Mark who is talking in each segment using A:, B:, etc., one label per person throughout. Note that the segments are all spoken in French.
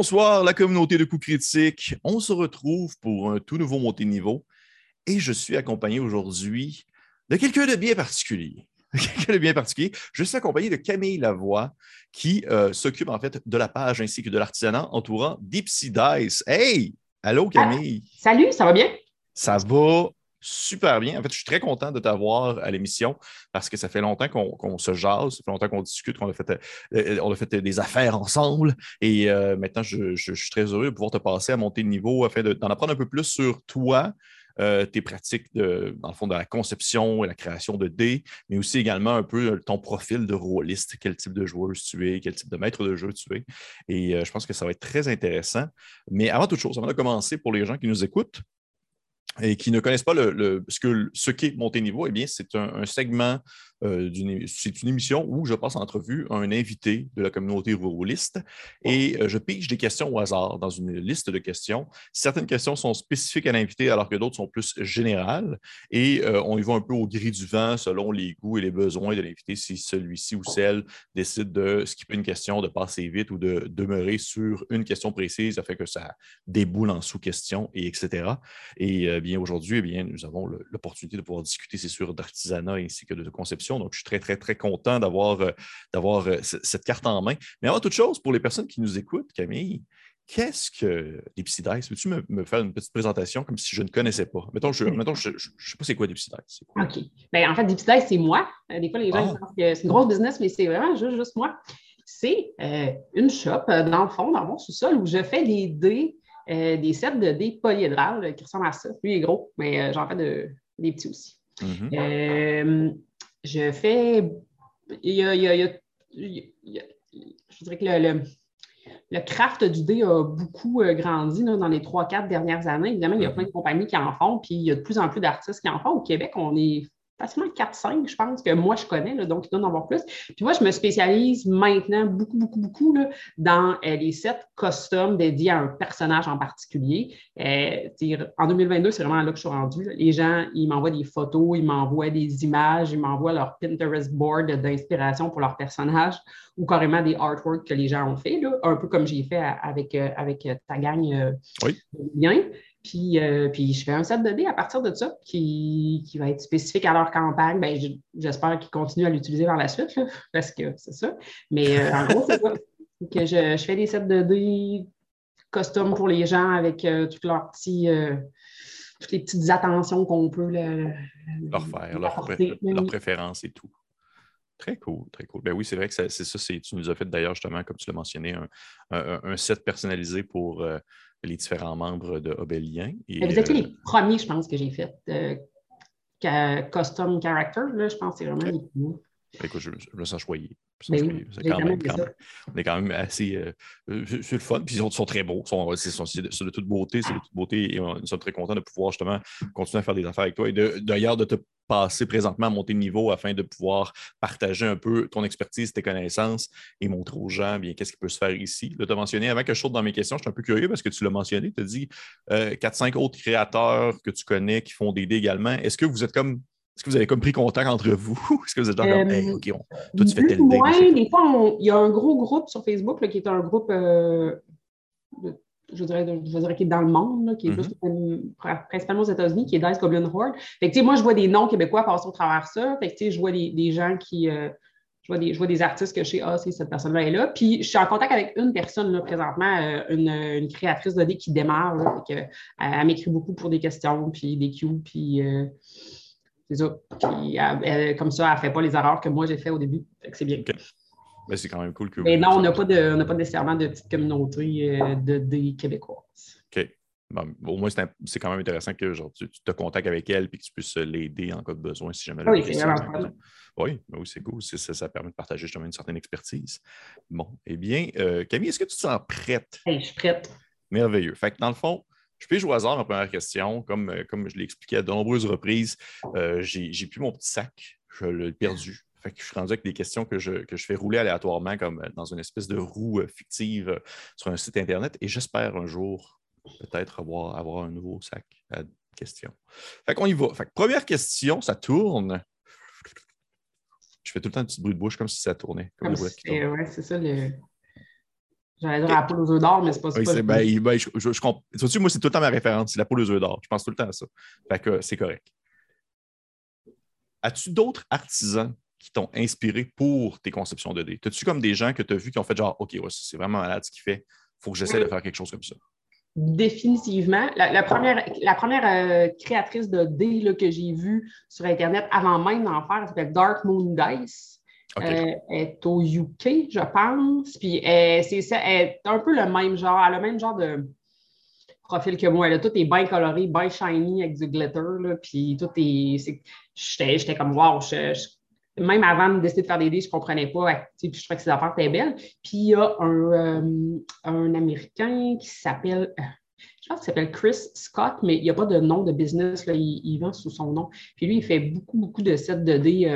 A: bonsoir, la communauté de coups critiques. On se retrouve pour un tout nouveau montée de niveau et je suis accompagné aujourd'hui de quelqu'un de bien particulier. quelqu'un de bien particulier. Je suis accompagné de Camille Lavoie qui euh, s'occupe en fait de la page ainsi que de l'artisanat entourant Deepsy Dice. Hey! Allô Camille!
B: salut, ça va bien?
A: Ça va super bien. En fait, je suis très content de t'avoir à l'émission parce que ça fait longtemps qu'on se jase, ça fait longtemps qu'on discute, qu'on a, fait, euh, fait des affaires ensemble. Et euh, maintenant, je, suis très heureux de pouvoir te passer à monter de niveau afin d'en apprendre un peu plus sur toi, euh, tes pratiques de, dans le fond de la conception et la création de dés, mais aussi également un peu ton profil de rôliste, quel type de joueuse tu es, quel type de maître de jeu tu es. Et je pense que ça va être très intéressant. Mais avant toute chose, avant de commencer, pour les gens qui nous écoutent, et qui ne connaissent pas le, ce qu'est ce qu'est Niveau, eh bien, c'est un, segment euh, c'est une émission où je passe en entrevue un invité de la communauté ruraliste et euh, je pige des questions au hasard dans une liste de questions. Certaines questions sont spécifiques à l'invité alors que d'autres sont plus générales et euh, on y va un peu au gris du vent selon les goûts et les besoins de l'invité si celui-ci ou celle décide de skipper une question, de passer vite ou de demeurer sur une question précise afin que ça déboule en sous-question et etc. Et bien aujourd'hui, eh bien, nous avons l'opportunité de pouvoir discuter, c'est sûr, d'artisanat ainsi que de conception donc, je suis très, très, très content d'avoir euh, euh, cette carte en main. Mais avant toute chose, pour les personnes qui nous écoutent, Camille, qu'est-ce que Dice? Peux-tu me, faire une petite présentation comme si je ne connaissais pas? Mettons, je ne sais pas c'est quoi Dice.
B: OK. Bien, en fait, Dice, c'est moi. Euh, des fois, les gens ah. pensent que c'est une grosse business, mais c'est vraiment juste, moi. C'est une shop, dans le fond, dans mon sous-sol, où je fais des dés, des sets de dés polyédrales qui ressemblent à ça. Lui est gros, mais j'en fais de, des petits aussi. Mm-hmm je fais. Il y a, je dirais que le, le, craft du dé a beaucoup euh, grandi dans les trois, quatre dernières années. Évidemment, il y a mm-hmm. plein de compagnies qui en font, puis il y a de plus en plus d'artistes qui en font. Au Québec, on est facilement 4-5, je pense, que moi, je connais, donc il doit en avoir plus. Puis moi, je me spécialise maintenant beaucoup, beaucoup, beaucoup là, dans euh, les sets custom dédiés à un personnage en particulier. Euh, en 2022, c'est vraiment là que je suis rendue. Les gens, ils m'envoient des photos, ils m'envoient des images, ils m'envoient leur Pinterest board d'inspiration pour leur personnage ou carrément des artworks que les gens ont fait, un peu comme j'ai fait avec, euh, avec ta gang
A: oui.
B: bien. Puis, euh, puis je fais un set de dés à partir de ça qui, qui va être spécifique à leur campagne. Ben, j'espère qu'ils continuent à l'utiliser par la suite, parce que c'est ça. Mais euh, en gros, c'est ça. Que je, je, fais des sets de dés custom pour les gens avec euh, toutes leurs petits toutes les petites attentions qu'on peut
A: leur faire, leur, préférence et tout. Très cool, très cool. Ben oui, c'est vrai que c'est ça, tu nous as fait d'ailleurs justement, comme tu l'as mentionné, un, un, set personnalisé pour les différents membres de Obélien.
B: Et, vous êtes les euh, premiers, je pense, que j'ai fait. Euh, custom character, là, je pense que c'est vraiment les premiers.
A: Écoute, je, me sens choyé. Ben on est quand même assez. Euh, c'est le fun. Puis ils sont, très beaux. C'est de, toute beauté. C'est de toute beauté. Et nous sommes très contents de pouvoir justement continuer à faire des affaires avec toi. Et d'ailleurs, de, te passer présentement à monter de niveau afin de pouvoir partager un peu ton expertise, tes connaissances et montrer aux gens bien qu'est-ce qui peut se faire ici. Tu as mentionné, avant que je saute dans mes questions, je suis un peu curieux parce que tu l'as mentionné. Tu as dit 4-5 autres créateurs que tu connais qui font des dés également. Est-ce que vous êtes comme est-ce que vous avez comme pris contact entre vous? Est-ce que vous êtes genre comme, hey, OK, on, toi, tu fais tel
B: des fois, il y a un gros groupe sur Facebook qui est un groupe, euh, je, dirais, je dirais, qui est dans le monde, qui est mm-hmm. principalement aux États-Unis, qui est Dice Goblin Horde. Fait que, moi, je vois des noms québécois passer au travers de ça. Fait que, je vois des, des gens qui. Euh, je vois, des, je vois des artistes que je sais, ah, c'est cette personne-là est là. Puis je suis en contact avec une personne là, présentement, euh, une, une, créatrice de dés qui démarre. que, elle, m'écrit beaucoup pour des questions, puis des cues, puis c'est ça. comme ça, elle ne fait pas les erreurs que moi j'ai fait au début. C'est bien.
A: Ben, c'est quand même cool que
B: Mais non, on n'a pas, de, pas nécessairement de petite communauté euh, de, des Québécoises.
A: OK. au moins, c'est quand même intéressant que genre, tu, te contactes avec elle et que tu puisses l'aider en cas de besoin si jamais
B: Oui, c'est
A: oui, ben oui, c'est cool. Ça, ça, permet de partager justement une certaine expertise. Bon, eh bien, euh, Camille, est-ce que tu te sens prête?
B: je suis prête.
A: Merveilleux. Fait que dans le fond, je pige au hasard ma première question. Comme, euh, comme je l'ai expliqué à de nombreuses reprises, euh, j'ai plus mon petit sac. Je l'ai perdu. Fait que je suis rendu avec des questions que je, que je fais rouler aléatoirement, comme euh, dans une espèce de roue fictive sur un site Internet. Et j'espère un jour peut-être avoir, avoir un nouveau sac à questions. Fait qu'on y va. Fait que première question, ça tourne. Je fais tout le temps un petit bruit de bouche comme si ça tournait.
B: Oui, c'est ça le. J'allais dire la poule aux œufs d'or, mais c'est pas ça.
A: Oui, ben, ben, je, je, je, moi, c'est tout le temps ma référence, c'est la poule aux œufs d'or. Je pense tout le temps à ça. Fait que c'est correct. As-tu d'autres artisans qui t'ont inspiré pour tes conceptions de dés? As-tu comme des gens que tu as vus qui ont fait genre, OK, ouais, c'est vraiment malade ce qu'il fait, il faut que j'essaie de faire quelque chose comme ça?
B: Définitivement. La, première, la première euh, créatrice de dés que j'ai vue sur Internet avant même d'en faire, elle s'appelle Dark Moon Dice. Euh, elle est au UK, je pense. Puis elle, est un peu le même genre, elle a le même genre de profil que moi. Tout est bien coloré, bien shiny avec du glitter. Là, puis tout est. J'étais comme wow, même avant de décider de faire des dés, je ne comprenais pas. Puis je trouvais que ces affaires étaient belles. Puis il y a un, euh, un Américain qui s'appelle. Euh, je pense qu'il s'appelle Chris Scott, mais il n'y a pas de nom de business. Là, il, vend sous son nom. Puis lui, il fait beaucoup, beaucoup de sets de dés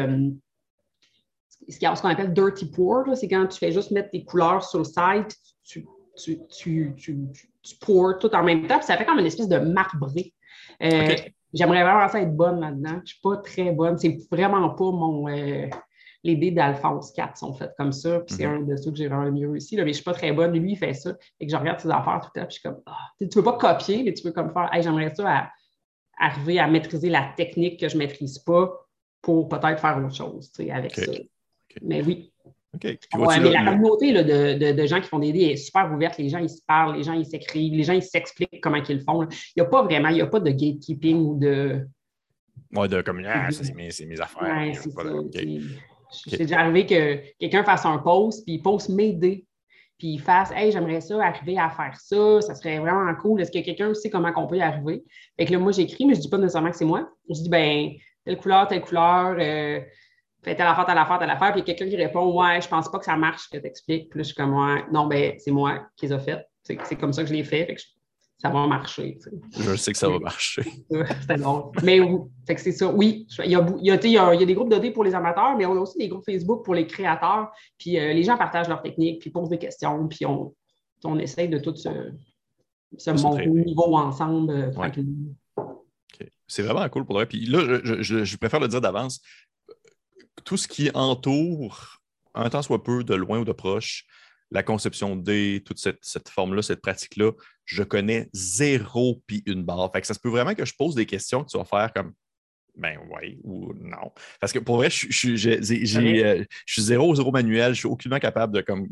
B: ce qu'on appelle dirty pour, c'est quand tu fais juste mettre tes couleurs sur le site, tu, tu, tu, tu, pour tout en même temps, puis ça fait comme une espèce de marbré. Euh, j'aimerais vraiment ça être bonne là-dedans. Je ne suis pas très bonne. C'est vraiment pas mon. Euh, les dés d'Alphonse 4 sont faites comme ça, puis c'est mhm. un de ceux que j'ai vraiment le mieux réussi. Là, mais je ne suis pas très bonne. Lui, il fait ça. Et que je regarde ses affaires tout le temps, puis je suis comme. Ah, tu ne veux pas copier, mais tu veux comme faire. j'aimerais ça arriver à maîtriser la technique que je ne maîtrise pas pour peut-être faire autre chose avec ça. Mais oui.
A: OK.
B: mais la communauté de, gens qui font des dés est super ouverte. Les gens, ils se parlent, les gens, ils s'écrivent, les gens, ils s'expliquent comment ils le font. Il n'y a pas vraiment, il n'y a pas de gatekeeping ou de.
A: Ouais, de comme, ah, c'est mes, affaires.
B: Ouais, c'est ça. C'est déjà arrivé que quelqu'un fasse un post, puis il poste mes dés, puis il fasse Hey, j'aimerais ça arriver à faire ça, ça serait vraiment cool. Est-ce que quelqu'un sait comment on peut y arriver? Fait que là, moi, j'écris, mais je ne dis pas nécessairement que c'est moi. Je dis, ben, telle couleur, telle couleur. Euh, fait telle affaire, telle affaire, telle affaire, puis il y a quelqu'un qui répond Ouais, je pense pas que ça marche, que tu expliques. Puis là, je suis comme Ouais, non, ben, c'est moi qui les a faites. C'est comme ça que je l'ai fait. fait que ça va marcher.
A: Je sais que ça va marcher.
B: C'était drôle. Mais fait que c'est ça. Oui, il y, a, il, y a, il y, a, des groupes de dés pour les amateurs, mais on a aussi des groupes Facebook pour les créateurs. Puis euh, les gens partagent leurs techniques, puis posent des questions, puis on, on essaye de tout se, se monter au niveau ensemble euh,
A: C'est vraiment cool pour le Puis là, je, je, je préfère le dire d'avance tout ce qui entoure, un temps soit peu, de loin ou de proche, la conception D, toute cette, forme-là, cette pratique-là, je connais zéro puis une barre. Fait que ça se peut vraiment que je pose des questions que tu vas faire comme ben oui ou non. Parce que pour vrai, je, je, euh, je suis zéro, zéro manuel, je suis aucunement capable de comme.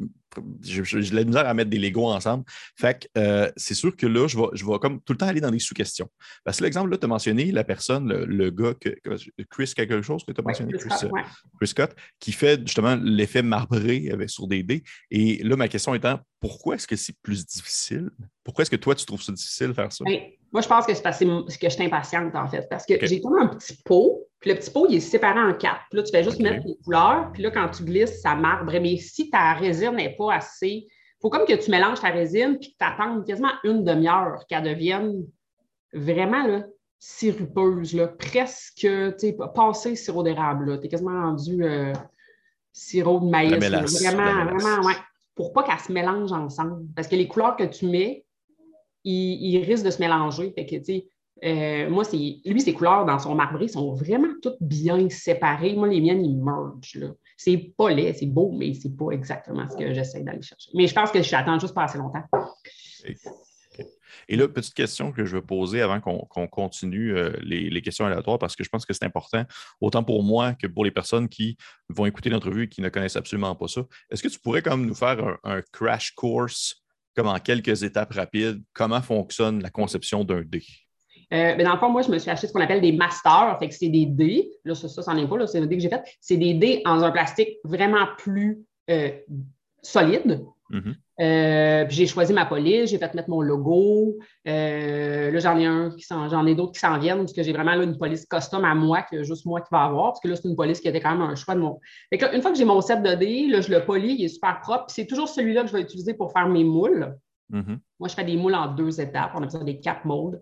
A: J'ai la misère à mettre des Legos ensemble. Fait que euh, c'est sûr que là, je vais, je vais comme tout le temps aller dans des sous-questions. Parce que l'exemple, là, tu as mentionné la personne, le, gars, que, Chris quelque chose que tu as mentionné, Chris, Scott, euh, Chris, Scott, qui fait justement l'effet marbré avec, sur des dés. Et là, ma question étant, pourquoi est-ce que c'est plus difficile? Pourquoi est-ce que toi, tu trouves ça difficile de faire ça?
B: Ben, moi, je pense que c'est parce que je suis impatiente, en fait. Parce que j'ai comme un petit pot, puis le petit pot, il est séparé en quatre. Puis là, tu fais juste mettre les couleurs, puis là, quand tu glisses, ça marbre. Mais si ta résine n'est pas assez. Il faut comme que tu mélanges ta résine, puis que tu attendes quasiment une demi-heure qu'elle devienne vraiment là, sirupeuse, là, presque, tu sais, passé sirop d'érable. Tu es quasiment rendu euh, sirop de maïs. vraiment, vraiment, ouais. Pour pas qu'elle se mélange ensemble. Parce que les couleurs que tu mets, il, risque de se mélanger. Fait que, euh, moi, lui, ses couleurs dans son marbré sont vraiment toutes bien séparées. Moi, les miennes, ils mergent. C'est pas laid, c'est beau, mais c'est pas exactement ce que j'essaie d'aller chercher. Mais je pense que j'attends juste pas assez longtemps.
A: Et là, petite question que je veux poser avant qu'on continue euh, les, questions aléatoires, parce que je pense que c'est important, autant pour moi que pour les personnes qui vont écouter l'entrevue et qui ne connaissent absolument pas ça. Est-ce que tu pourrais comme nous faire un crash course comme en quelques étapes rapides, comment fonctionne la conception d'un dé?
B: Euh, ben, dans le fond, moi, je me suis acheté ce qu'on appelle des masters. Fait que c'est des dés. Là, ça, ça, c'en est pas, c'est un dé que j'ai fait. C'est des dés en un plastique vraiment plus euh, solide. Euh, j'ai choisi ma police, j'ai fait mettre mon logo. Là, j'en ai un qui j'en ai d'autres qui s'en viennent parce que j'ai vraiment une police custom à moi que juste moi qui va avoir. Parce que là, c'est une police qui était quand même un choix de mon. Fait que une fois que j'ai mon set de dés, là, je le polis, il est super propre. C'est toujours celui-là que je vais utiliser pour faire mes moules. Mm-hmm. Moi, je fais des moules en deux étapes. On appelle ça des cap molds.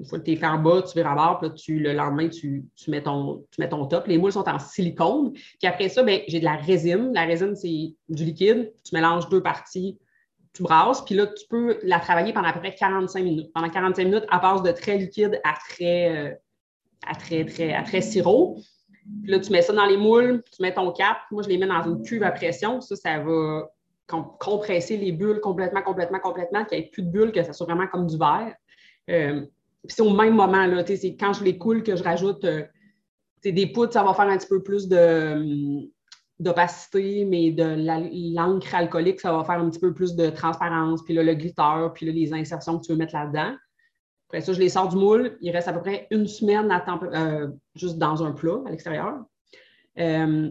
B: Une fois que tu es fait en bas, tu vires à bord, puis tu, le lendemain, tu, mets ton, tu mets ton top. Les moules sont en silicone. Puis après ça, ben, j'ai de la résine. La résine, c'est du liquide. Tu mélanges deux parties tu brasses, puis là, tu peux la travailler pendant à peu près 45 minutes. Pendant 45 minutes, à base de très liquide à très, euh, à très, très, à très sirop. Puis là, tu mets ça dans les moules, tu mets ton cap. Moi, je les mets dans une cuve à pression. Ça, ça va compresser les bulles complètement, complètement, complètement, qu'il n'y ait plus de bulles, que ça soit vraiment comme du verre. Euh, c'est au même moment, là, c'est quand je les coule que je rajoute euh, des poudres, ça va faire un petit peu plus de, d'opacité, mais de l'encre alcoolique, ça va faire un petit peu plus de transparence, puis là, le glitter, puis là, les insertions que tu veux mettre là-dedans. Après ça, je les sors du moule. Il reste à peu près une semaine à euh, juste dans un plat à l'extérieur. Euh,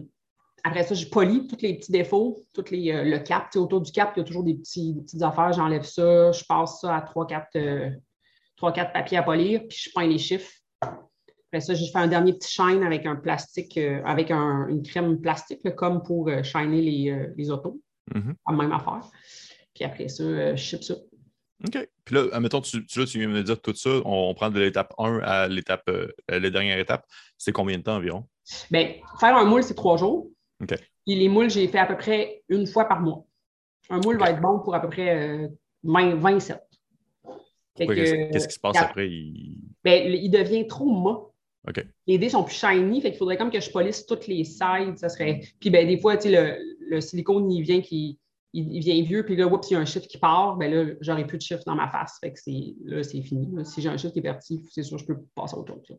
B: après ça, je polis tous les petits défauts, tous les, euh, le cap. Autour du cap, il y a toujours des, petites affaires. J'enlève ça, je passe ça à 3-4 papiers à polir, puis je peins les chiffres. Après ça, je fais un dernier petit shine avec un plastique, avec une crème plastique, comme pour shiner les, les autos. Mm-hmm. La même affaire. Puis après ça, je ship ça.
A: OK. Puis là, admettons, tu, tu, tu viens de me dire tout ça, on, prend de l'étape 1 à l'étape, euh, la dernière étape. C'est combien de temps environ?
B: Bien, faire un moule, c'est trois jours. OK. Et les moules, j'ai fait à peu près une fois par mois. Un moule va être bon pour à peu près 27.
A: Qu'est-ce qui se passe après?
B: Il... Bien, il devient trop. OK. Les dés sont plus shiny, fait qu'il faudrait comme que je polisse toutes les sides. Ça serait... Puis ben, des fois, le, le silicone, il vient qui il, vient vieux, puis là, oups, il y a un chiffre qui part, ben là, j'aurai plus de chiffre dans ma face. Fait que c'est, là, c'est fini. Si j'ai un chiffre qui est parti, c'est sûr, je peux passer autre chose.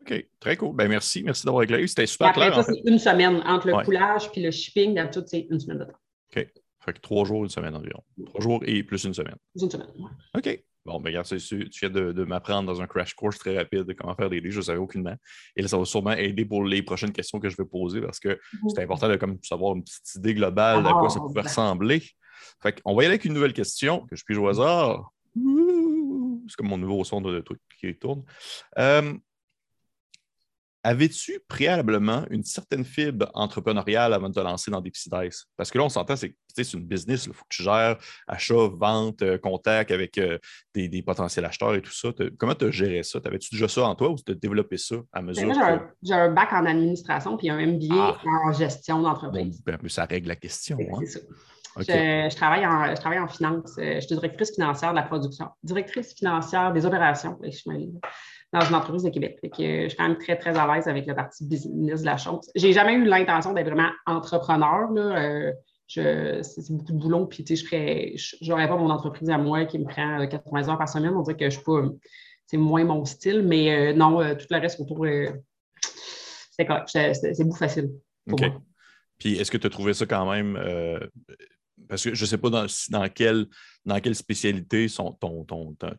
A: OK, très cool. Ben merci, merci d'avoir éclairé. C'était super après, clair.
B: Ça, c'est une semaine entre le coulage puis le shipping. D'habitude, c'est une semaine de temps.
A: OK. Fait que trois jours, une semaine environ. Trois jours et plus une semaine.
B: Plus une semaine, oui.
A: OK. Bon, ben regarde, tu viens de, m'apprendre dans un crash course très rapide de comment faire des dés, je ne savais aucunement. Et là, ça va sûrement aider pour les prochaines questions que je vais poser parce que mhm. c'est important de comme, savoir une petite idée globale de à quoi ça ah, pouvait ressembler. Fait qu'on va y aller avec une nouvelle question que je puis jouer au hasard. C'est comme mon nouveau son de, truc qui tourne. Euh, Avais-tu préalablement une certaine fibre entrepreneuriale avant de te lancer dans des Dice? Parce que là, on s'entend, c'est une business. Il faut que tu gères achat, vente, euh, contact avec euh, des, potentiels acheteurs et tout ça. Comment tu as géré ça? Avais-tu déjà ça en toi ou tu as développé ça à ben, mesure?
B: J'ai un, bac en administration puis un MBA ah. en gestion d'entreprise.
A: Ben, ça règle la question. Hein?
B: C'est ça. Je, travaille en, je travaille en finance. Euh, je suis directrice financière de la production, directrice financière des opérations. Je suis dans une entreprise de Québec. Euh, je suis quand même très, très à l'aise avec la partie business de la chose. J'ai jamais eu l'intention d'être vraiment entrepreneur. Là. Euh, c'est beaucoup de boulot, puis je n'aurais pas mon entreprise à moi qui me prend 80 euh, heures par semaine. On dirait que je suis pas. C'est moins mon style, mais non, tout le reste autour, c'est beaucoup facile.
A: OK. Puis est-ce que tu as trouvé ça quand même parce que je ne sais pas dans, dans, quelle, dans quelle spécialité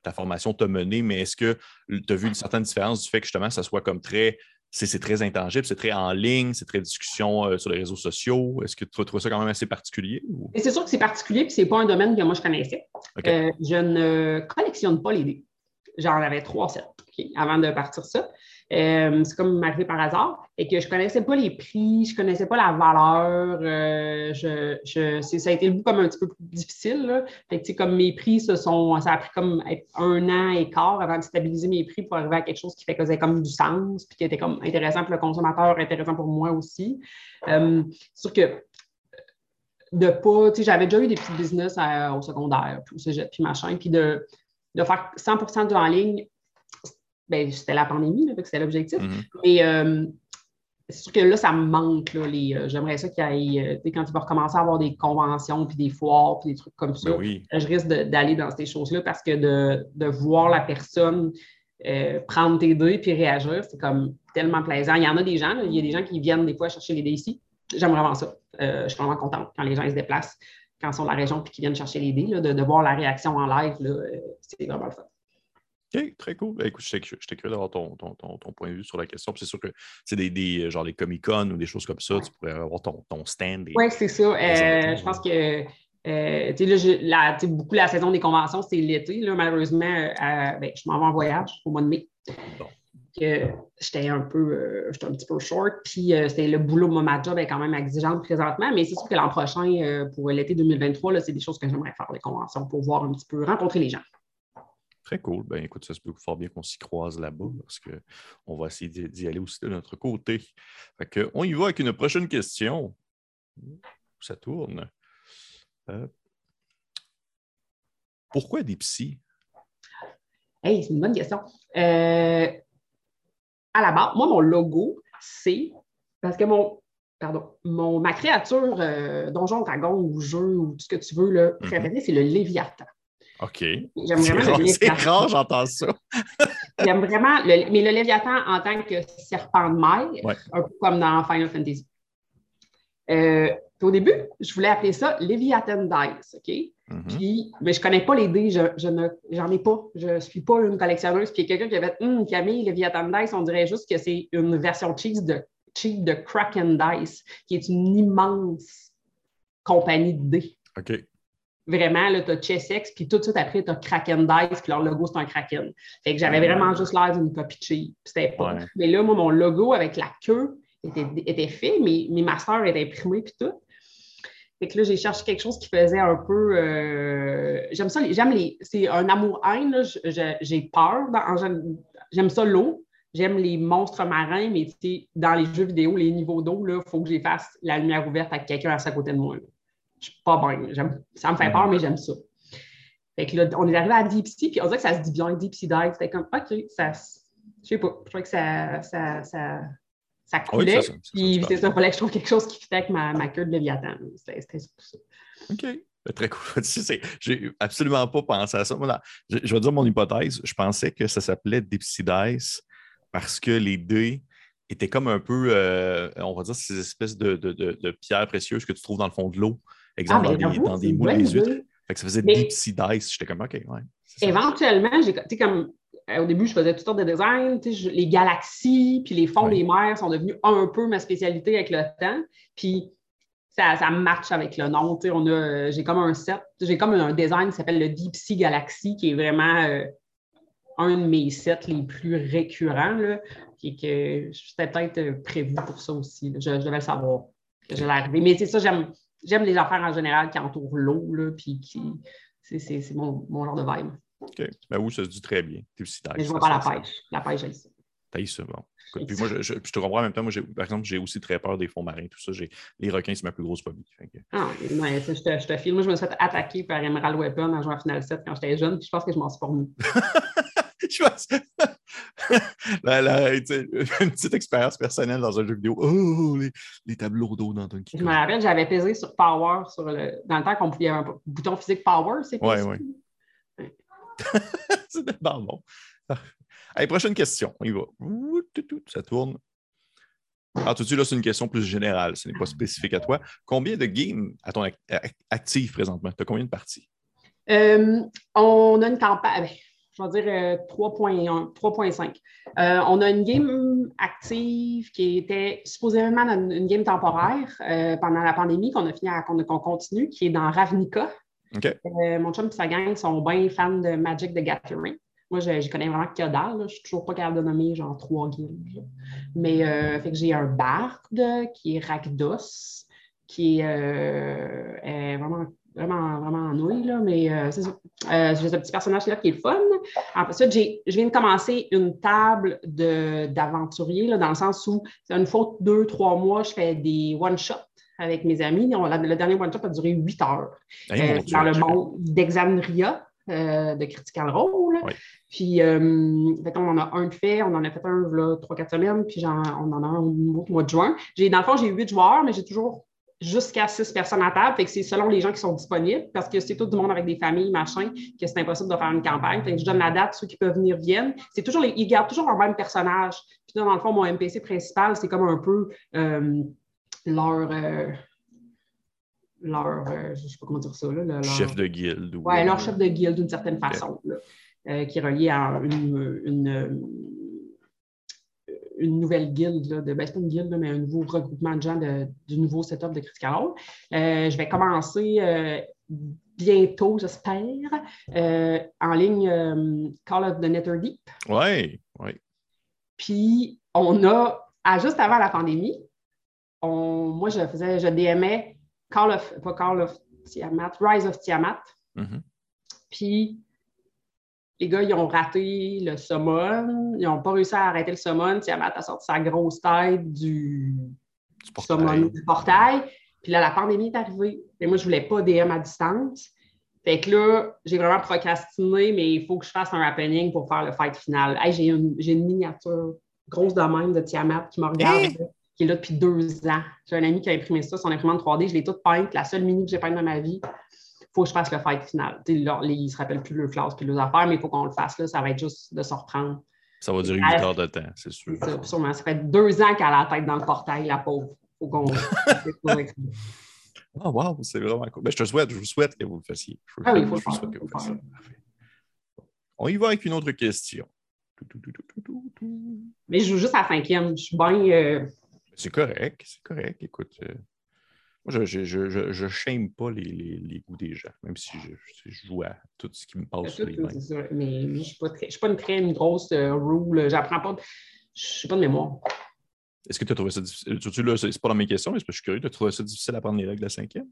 A: ta, formation t'a mené, mais est-ce que tu as vu une certaine différence du fait que justement, ça soit comme très. C'est très intangible, c'est très en ligne, c'est très discussion euh, sur les réseaux sociaux. Est-ce que tu trouves ça quand même assez particulier?
B: C'est sûr que c'est particulier, puis ce n'est pas un domaine que moi je connaissais. Euh, je ne collectionne pas les dés. J'en avais trois sets avant de partir ça. Euh, c'est comme m'arriver par hasard et que je ne connaissais pas les prix, je ne connaissais pas la valeur. Euh, ça a été le bout comme un petit peu plus difficile. comme mes prix, ça a pris comme un an et quart avant de stabiliser mes prix pour arriver à quelque chose qui fait ça comme du sens, puis qui était comme intéressant pour le consommateur, intéressant pour moi aussi. Euh, que de pas, tu sais, j'avais déjà eu des petits business au secondaire, puis puis machin, puis de, de faire 100% de en ligne, ben, c'était la pandémie, c'était l'objectif. Mm-hmm. Mais euh, c'est sûr que là, ça me manque. Là, euh, j'aimerais ça qu'il y ait, euh, quand il va recommencer à avoir des conventions, puis des foires, puis des trucs comme ça, ben je risque d'aller dans ces choses-là parce que de, voir la personne prendre tes deux puis réagir, c'est comme tellement plaisant. Il y en a des gens, il y a des gens qui viennent des fois chercher les dés ici. J'aime vraiment ça. je suis vraiment contente quand les gens se déplacent, quand ils sont de la région puis qu'ils viennent chercher les dés, de, de, voir la réaction en live, c'est vraiment le fun.
A: OK, très cool. Ben, écoute, je j'étais curieux d'avoir ton, ton, ton, point de vue sur la question. C'est sûr que c'est des, des, genre les Comic-Con ou des choses comme ça, tu pourrais avoir ton, ton stand.
B: Oui, c'est ça. Euh, je pense que euh, là, beaucoup la saison des conventions, c'est l'été. Malheureusement, euh, ben, je m'en vais en voyage au mois de mai. j'étais un peu j'étais un petit peu short, puis c'était le boulot, ma job est quand même exigeante présentement, mais c'est sûr que l'an prochain, pour l'été 2023, c'est des choses que j'aimerais faire, les conventions, pour voir un petit peu, rencontrer les gens.
A: Très cool. Ben, écoute, ça se peut fort bien qu'on s'y croise là-bas parce qu'on va essayer d'y aller aussi de notre côté. Fait que, on y va avec une prochaine question. Ça tourne. Euh, pourquoi des psys?
B: Hey, c'est une bonne question. Euh, à la base, moi, mon logo, c'est parce que mon, pardon, mon, ma créature euh, Donjon Dragon ou jeu ou tout ce que tu veux, là,
A: Mhm.
B: préférée, c'est le Léviathan.
A: OK.
B: J'aime
A: C'est
B: vraiment le
A: c'est rare, j'entends ça.
B: J'aime vraiment, le- mais le Léviathan en tant que serpent de mer,
A: Ouais.
B: un peu comme dans Final Fantasy. Euh, au début, je voulais appeler ça Léviathan Dice, OK?
A: Mhm.
B: Puis, mais je ne connais pas les dés, je, je ne, j'en ai pas. Je ne suis pas une collectionneuse. Puis il y a quelqu'un qui avait Hum, Camille, Léviathan Dice, on dirait juste que c'est une version cheap de, cheap de Kraken Dice, qui est une immense compagnie de dés.
A: OK.
B: Vraiment, là, tu as Chessex, puis tout de suite après, tu as Kraken Dice, puis leur logo, c'est un Kraken. Fait que j'avais
A: Ouais.
B: vraiment juste l'air d'une copie cheap. C'était pas.
A: Ouais.
B: Mais là, moi, mon logo avec la queue était, était fait, mes, mes masters étaient imprimés, puis tout. Fait que là, j'ai cherché quelque chose qui faisait un peu. euh, J'aime ça, j'aime les. C'est un amour-haine, J'ai peur. J'aime ça l'eau. J'aime les monstres marins, mais dans les jeux vidéo, les niveaux d'eau, il faut que fasse la lumière ouverte avec quelqu'un à à côté de moi. là. Je suis pas bien. J'aime- Ça me fait peur, mais j'aime ça. Fait que là, on est arrivé à Deep Sea, puis on dirait que ça se dit bien, Deep Sea Dive. C'était comme, OK, ça. Je sais pas. Je trouvais que ça. ça, ça ça
A: Ah Oui,
B: coulait, puis c'est ça, il fallait que je trouve quelque chose qui fitait avec ma, ma queue de Léviathan. C'était ça.
A: OK. C'est Très cool. J'ai absolument pas pensé à ça. Moi, là, je, je vais dire mon hypothèse. Je pensais que ça s'appelait Dice parce que les dés étaient comme un peu, euh, on va dire, ces espèces de, de- de- de pierres précieuses que tu trouves dans le fond de l'eau. Exemple,
B: Ah,
A: dans des, dans moules des huîtres. Fait que ça faisait
B: Mais-
A: Dipsy Dice. J'étais comme, OK, ouais.
B: Éventuellement, j'ai, comme euh, au début, je faisais toutes sortes de designs, je- les galaxies, puis les fonds
A: Ouais.
B: des mers sont devenus un peu ma spécialité avec le temps. Puis ça, ça match avec le nom. On a, euh, j'ai comme un set, j'ai comme un design qui s'appelle le Deep Sea Galaxy, qui est vraiment euh, un de mes sets les plus récurrents. Là, puis que c'était peut-être prévu pour ça aussi. là. Je, je devais le savoir. que j'allais arriver. Mais c'est ça, j'aime, j'aime les affaires en général qui entourent l'eau, puis qui. C'est, mon, mon genre de vibe.
A: OK. Ben oui, ça se dit très bien. Dipsy Dice.
B: Mais je vois pas la pêche. La pêche, j'aime ça.
A: Ça, bon. Écoute, puis moi, je, je- te comprends en même temps. Moi, par exemple, j'ai aussi très peur des fonds marins, tout ça. J'ai- Les requins, c'est ma plus grosse phobie. Que-
B: Ah, ouais, ça, je, te, je te file. Moi, je me suis fait attaquer par Emerald Weapon en jouant à Final 7 quand j'étais jeune, puis je pense que je m'en suis formé.
A: Je tu sais, une petite expérience personnelle dans un jeu vidéo. Oh, les, les tableaux d'eau dans Donkey
B: Je me
A: Kong.
B: rappelle, j'avais pesé sur Power sur le, dans le temps qu'on pouvait avoir un bouton physique Power, c'est
A: Ouais,
B: possible.
A: ouais. C'est tellement bon. Allez, prochaine question. Va. Ça tourne. Alors, tout de suite, là, c'est une question plus générale. Ce n'est pas spécifique à toi. Combien de games à ton ac- ac- actif présentement? Tu as combien de parties?
B: Euh, on a une campagne, ben, je vais dire euh, 3.1, 3.5. Euh, on a une game active qui était supposément une, une game temporaire euh, pendant la pandémie qu'on a fini à, qu'on, continue, qui est dans Ravnica. Euh, mon chum et sa gang sont bien fans de Magic the Gathering. Moi, je, je connais vraiment que dalle. Je suis toujours pas capable de nommer genre trois là. Mais euh, fait que j'ai un Bard qui est Rakdos, qui est, euh, est vraiment, vraiment, vraiment en nouille, là, mais euh, c'est ça. Euh, j'ai ce petit personnage-là qui est le fun. Ensuite, j'ai- je viens de commencer une table de- d'aventurier, là, dans le sens où, une fois deux, trois mois, je fais des one-shots avec mes amis. On- la- le dernier one-shot a duré huit heures.
A: Hey,
B: Euh,
A: Dieu,
B: dans le monde d'Exandria euh, de Critical Role.
A: Oui.
B: Puis, euh, fait, on en a un de fait, on en a fait un là, 3-4 semaines, puis j'en- on en a un au mois de juin. J'ai, dans le fond, j'ai huit joueurs, mais j'ai toujours jusqu'à six personnes à table. Fait que c'est selon les gens qui sont disponibles, parce que c'est tout le monde avec des familles, machin, que c'est impossible de faire une campagne. Fait que je donne la date, ceux qui peuvent venir viennent. C'est toujours les, ils gardent toujours leur même personnage. Puis là, dans le fond, mon MPC principal, c'est comme un peu euh, leur. euh, leur euh, je ne sais pas comment dire ça. Là, leur-
A: Chef de guilde. ou-
B: oui, leur chef de guilde d'une certaine façon, là, euh, qui est relié à une, une, une nouvelle guilde, là, de, ben, c'est pas une guilde, là, mais un nouveau regroupement de gens de- du nouveau setup de Critical Role. Euh, je vais commencer euh, bientôt, j'espère, euh, en ligne Call of the Netherdeep.
A: Oui, oui.
B: Puis, on a, à, juste avant la pandémie, on, moi, je faisais, je DMais Call of, pas Call of Tiamat, Rise of Tiamat.
A: Mhm.
B: Puis, les gars, ils ont raté le summon. Ils n'ont pas réussi à arrêter le summon. Tiamat a sorti sa grosse tête du
A: Du portail.
B: summon du portail. Puis là, la pandémie est arrivée. Et moi, je ne voulais pas DM à distance. Fait que là, j'ai vraiment procrastiné, mais il faut que je fasse un happening pour faire le fight final. Hey, j'ai une, j'ai une miniature grosse de même de Tiamat qui me regarde. qui est là depuis deux ans. J'ai un ami qui a imprimé ça, son imprimante 3D, je l'ai toute peinte, la seule mini que j'ai peinte dans ma vie. Il faut que je fasse le fight final. ils ne se rappellent plus leur classe puis leurs affaires, mais il faut qu'on le fasse. Là, ça va être juste de se reprendre.
A: Ça va durer 8 heures de temps, c'est sûr.
B: Ça, sûrement. Ça fait deux ans qu'elle a la tête dans le portail, la pauvre. Faut qu'on.
A: oh, wow, c'est vraiment cool. Ben, je te souhaite, je vous souhaite que vous le fassiez.
B: Je, ah oui, il faut je souhaite que vous le fassiez.
A: On y va avec une autre question.
B: Mais je joue juste à la cinquième. Je suis bien. Euh,
A: c'est correct, c'est correct. Écoute, euh, moi, je je, je, shame pas les, les, goûts des gens, même si je, joue à tout ce qui me passe sur les mains.
B: Mais je ne suis, suis, pas une très une grosse euh, rule. J'apprends pas. Je n'ai pas de mémoire.
A: Est-ce que tu as trouvé ça difficile? Tu, là, c'est pas dans mes questions, mais je suis curieux. Tu as trouvé ça difficile à prendre les règles de la cinquième?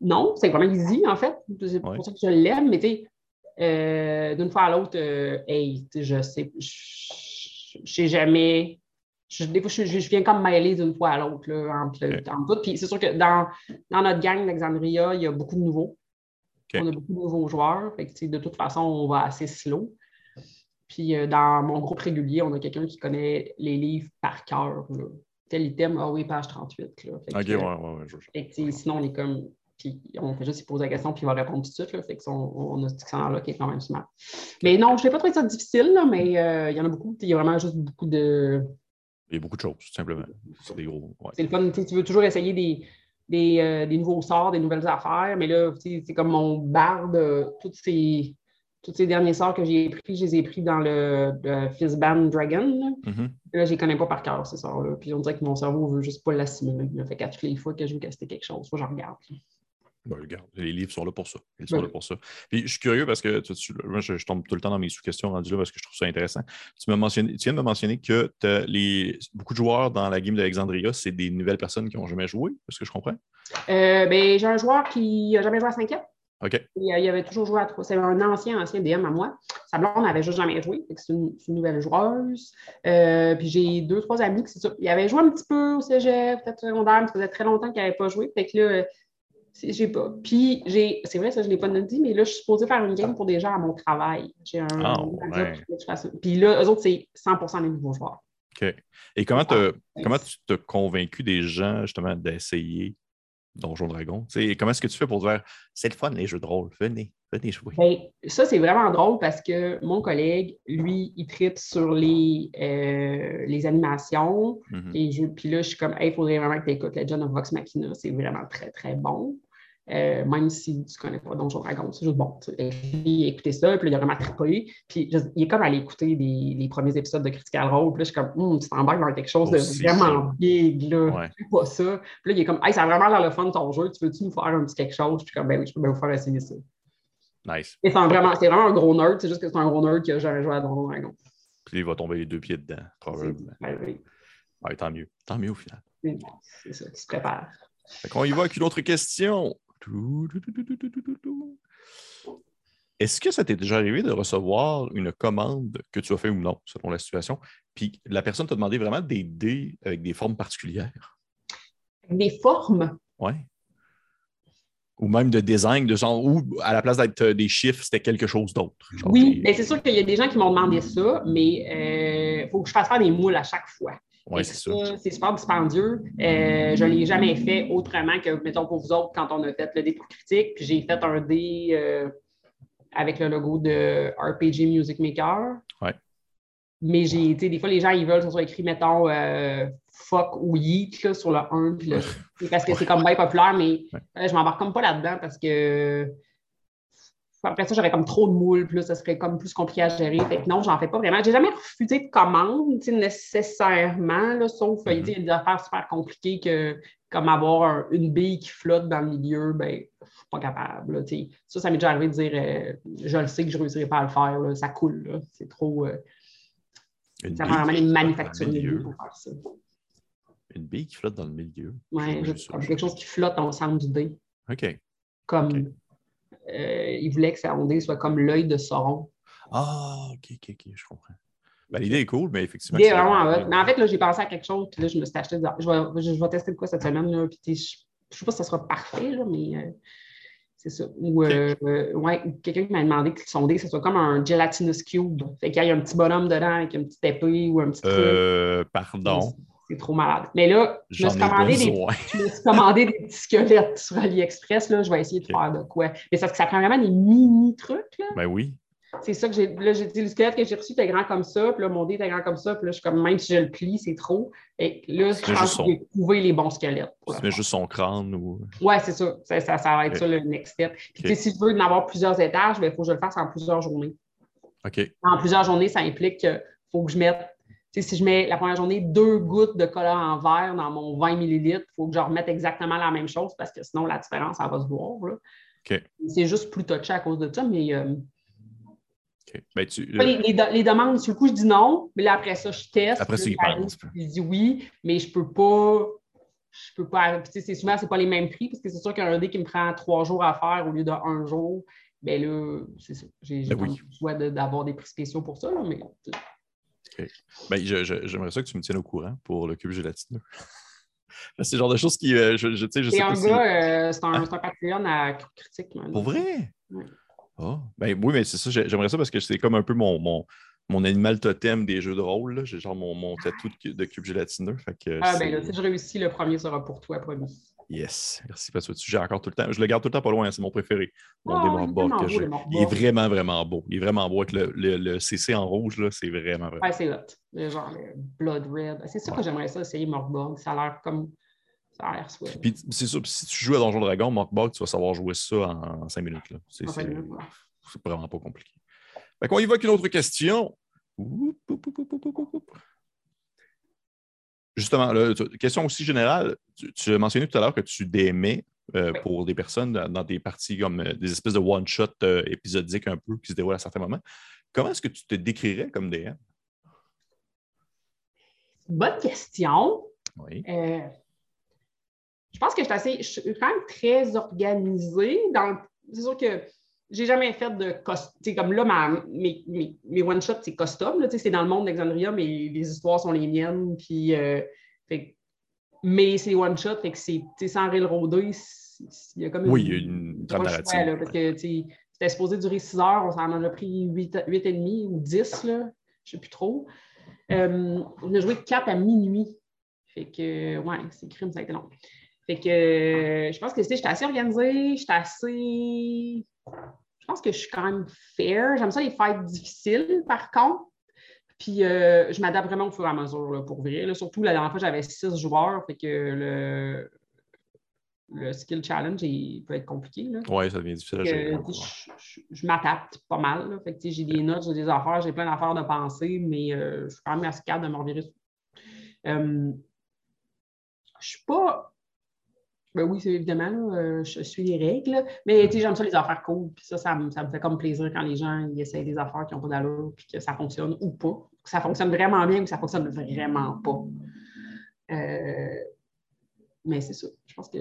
B: Non, c'est vraiment easy, en fait. C'est pour ça que je l'aime, mais tu sais, euh, d'une fois à l'autre, euh, hey, je sais, je sais jamais. Des fois, je, viens comme mêler d'une fois à l'autre, entre, entre, tout. Puis c'est sûr que dans, dans notre gang d'Alexandria, il y a beaucoup de nouveaux. On a beaucoup de nouveaux joueurs. Fait que, de toute façon, on va assez slow. Puis euh, dans mon groupe régulier, on a quelqu'un qui connaît les livres par cœur. Tel item, ah oui, page 38. Là.
A: ok, ouais, ouais,
B: ouais. sinon, on est comme puis on fait juste lui poser la question, puis il va répondre tout de suite. Là, fait qu'on on a ce dictionnaire-là qui est quand même smart. Mais non, je n'ai pas trouvé ça difficile, là, mais euh, il y en a beaucoup. Il y a vraiment juste beaucoup de.
A: Il y a beaucoup de choses, tout simplement. C'est des gros.
B: C'est le fun. Tu veux toujours essayer des, des, euh, des, nouveaux sorts, des nouvelles affaires, mais là, c'est comme mon barde, toutes ces. Tous ces derniers sorts que j'ai pris, je les ai pris dans le, le Band Dragon. Là, mm-hmm. là je les connais pas par cœur, ces sorts-là. Puis on dirait que mon cerveau veut juste pas l'assimiler. Fait qu'à toutes les fois que je veux caster quelque chose, faut que je regarde.
A: Ben, regarde, les livres sont là pour ça. Ils sont là pour ça. Puis je suis curieux parce que moi, je, tombe tout le temps dans mes sous-questions rendues là parce que je trouve ça intéressant. Tu, mentionné, tu viens de me mentionner que les, beaucoup de joueurs dans la game d'Alexandria, c'est des nouvelles personnes qui n'ont jamais joué. Est-ce que je comprends?
B: Euh, ben, j'ai un joueur qui n'a jamais joué à 5 ans.
A: OK.
B: Il, avait toujours joué à 3. C'est un ancien, ancien DM à moi. Sa blonde n'avait juste jamais joué. C'est une, nouvelle joueuse. Euh, puis j'ai deux, trois amis qui, c'est ça. Il avait joué un petit peu au cégep, peut-être secondaire, mais ça faisait très longtemps qu'il n'avait pas joué. Fait que là, j'ai pas. Puis, j'ai, c'est vrai, ça, je ne l'ai pas dit, mais là, je suis supposée faire une game pour des gens à mon travail. J'ai un.
A: Ah,
B: Puis là, eux autres, c'est 100% des nouveaux joueurs.
A: OK. Et comment, comment tu t'as convaincu des gens, justement, d'essayer? Donjon Dragon? comment est-ce que tu fais pour dire c'est le fun, les jeux de rôle, venez, venez jouer?
B: Bien, ça, c'est vraiment drôle parce que mon collègue, lui, il tripe sur les, euh, les animations. Mm-hmm. Puis là, je suis comme, il faudrait vraiment que tu écoutes Legend of Vox Machina, c'est vraiment très, très bon. Euh, même si tu ne connais pas Donjon Dragon. C'est juste bon. Il a écouté ça, puis il a vraiment trippé. Puis il est comme allé écouter les premiers épisodes de Critical Role. Puis là, je suis comme, hum, tu t'embarques dans quelque chose de vraiment big, là. Ouais. pas ça. Puis là, il est comme, hey, ça a vraiment l'air le fun ton jeu. Tu veux-tu nous faire un petit quelque chose? Je suis comme, ben oui, je peux bien vous faire essayer ça.
A: Nice.
B: Et c'est vraiment, vraiment un gros nerd. C'est juste que c'est un gros nerd qui a jamais joué à Donjon Dragon.
A: Puis il va tomber les deux pieds dedans, probablement. Ben oui. Ouais, tant mieux. Tant mieux au final.
B: C'est ça, tu se prépares.
A: Fait qu'on y va avec une autre question. Est-ce que ça t'est déjà arrivé de recevoir une commande que tu as fait ou non, selon la situation, puis la personne t'a demandé vraiment des dés avec des formes particulières?
B: Des formes?
A: Oui. Ou même de design, de genre, ou à la place d'être des chiffres, c'était quelque chose d'autre.
B: Oui, mais c'est sûr qu'il y a des gens qui m'ont demandé ça, mais il euh, faut que je fasse faire des moules à chaque fois.
A: Oui, c'est ça.
B: C'est super dispendieux. Euh, je ne l'ai jamais fait autrement que, mettons, pour vous autres, quand on a fait le dé critique, puis j'ai fait un dé euh, avec le logo de RPG Music Maker.
A: Oui.
B: Mais j'ai, des fois, les gens, ils veulent que ce soit écrit, mettons, euh, fuck ou yeet sur le 1, puis parce que c'est comme bien populaire, mais je m'embarque comme pas là-dedans parce que après ça, j'aurais comme trop de moules, plus ça serait comme plus compliqué à gérer. Fait que non, j'en fais pas vraiment. J'ai jamais refusé de commande, nécessairement, là, sauf qu'il y a des affaires super compliquées que comme avoir une bille qui flotte dans le milieu, ben, je suis pas capable. ça, ça m'est déjà arrivé de dire euh, je le sais que je ne réussirai pas à le faire, ça coule. C'est trop. Euh, ça prend vraiment une manufacturiers pour faire ça.
A: Une bille qui flotte dans le milieu.
B: Oui, quelque chose qui flotte dans le centre du dé.
A: OK.
B: Comme euh, il voulait que sa ondée soit comme l'œil de Sauron.
A: Ah, ok, ok, ok, je comprends. Ben, l'idée est cool, mais effectivement.
B: L'idée est vraiment hot. Mais en fait, là, j'ai pensé à quelque chose, puis là, je me suis acheté. Je vais, je, vais tester de quoi cette semaine, là, puis je ne sais pas si ça sera parfait, là, mais euh, c'est ça. Ou, euh, ouais, quelqu'un qui m'a demandé que son dé, ce soit comme un gelatinous cube. Fait qu'il y a un petit bonhomme dedans avec une petite épée ou un petit
A: truc. pardon.
B: C'est trop malade. Mais là, je me, suis commandé des, je me suis commandé des petits squelettes sur AliExpress. Là. Je vais essayer de faire de quoi. Mais ça, ça prend vraiment des mini trucs. Là.
A: Ben oui.
B: C'est ça que j'ai. Là, j'ai dit le squelette que j'ai reçu était grand comme ça. Puis là, mon dé était grand comme ça. Puis là, je suis comme, même si je le plie, c'est trop. Et là, je pense que j'ai trouvé les bons squelettes.
A: Tu mets juste son crâne ou.
B: Ouais, c'est ça. Ça, ça. va être ça le next step. Puis si je veux en avoir plusieurs étages, il ben, faut que je le fasse en plusieurs journées.
A: OK.
B: En plusieurs journées, ça implique qu'il faut que je mette si je mets la première journée deux gouttes de collant en verre dans mon 20 ml, il faut que je remette exactement la même chose parce que sinon, la différence, ça va se voir. C'est juste plus touché à cause de ça, mais. Euh,
A: ben, tu,
B: les, demandes, sur le coup, je dis non, mais là, après ça, je teste.
A: Après ça,
B: il
A: pense.
B: Je dis oui, mais je peux pas. Je peux pas. c'est souvent, c'est pas les mêmes prix parce que c'est sûr qu'un dé qui me prend trois jours à faire au lieu d'un jour, ben là, c'est ça. J'ai ben oui. le choix d'avoir des prix spéciaux pour ça, là, mais
A: ben, J'aimerais ça que tu me tiennes au courant pour le cube gélatineux. c'est le genre de choses qui. Euh, je, je, je
B: sais un gars, euh, c'est un, un, Patreon à critique.
A: Pour vrai? Oui. Oh. Ben, oui, mais c'est ça, j'aimerais ça parce que c'est comme un peu mon, mon, mon, animal totem des jeux de rôle. J'ai genre mon, mon tatou de, de cube gélatineux. Fait que
B: ah, ben là, si je réussis, le premier sera pour toi, promis.
A: Yes, merci parce que j'ai encore tout le temps. Je le garde tout le temps pas loin, c'est mon préféré. Mon
B: oh,
A: que je... Il est vraiment, vraiment beau. Il est vraiment beau avec le, le, CC en rouge, là, c'est vraiment, vraiment.
B: Ouais, c'est hot. Le genre le Blood Red. C'est ça que j'aimerais ça essayer, Morkborg. Ça a l'air comme. Ça a l'air
A: sweet. Puis c'est sûr, si tu joues à Donjon Dragon, Morkborg, tu vas savoir jouer ça en, 5 minutes. C'est vraiment pas compliqué. Fait qu'on avec une autre question. Oup, oup, oup, Justement, question aussi générale, tu, as mentionné tout à l'heure que tu démais euh, pour des personnes dans, des parties comme euh, des espèces de one-shot euh, épisodiques un peu qui se déroulent à certains moments. Comment est-ce que tu te décrirais comme DM?
B: Bonne question.
A: Oui.
B: je pense que je suis, assez, je suis quand même très organisée. C'est sûr que j'ai jamais fait de costume. Comme là, ma, mes, mes, one-shots, c'est custom. C'est dans le monde d'Exandria, mais les histoires sont les miennes. Puis, euh, mais c'est one-shot, fait que c'est sans railroader. Il y a comme
A: oui, il y a une
B: grande narrative. parce que c'était supposé durer 6 heures, on s'en a pris 8, 8 et demi ou 10, là. je ne sais plus trop. Euh, on a joué 4 à minuit. Fait que, ouais, c'est crime, ça a été long. Fait que, je pense que j'étais assez organisée, j'étais assez je pense que je suis quand même fair. J'aime ça les fêtes difficiles, par contre. Puis euh, je m'adapte vraiment au fur et à mesure, pour vrai. Surtout la dernière fois, j'avais six joueurs, fait que le, le skill challenge il peut être compliqué.
A: Oui, ça devient difficile à gérer.
B: Je, m'adapte pas mal. Fait que, j'ai des notes, j'ai des affaires, j'ai plein d'affaires de pensée, mais euh, je suis quand même assez capable de m'en virer. Euh, je suis pas ben oui, évidemment, euh, je suis les règles. Mais j'aime ça les affaires cool. Puis ça, ça me, fait comme plaisir quand les gens ils essayent des affaires qui n'ont pas d'allure, puis que ça fonctionne ou pas. Que ça fonctionne vraiment bien ou que ça fonctionne vraiment pas. Euh, mais c'est ça. Je pense que.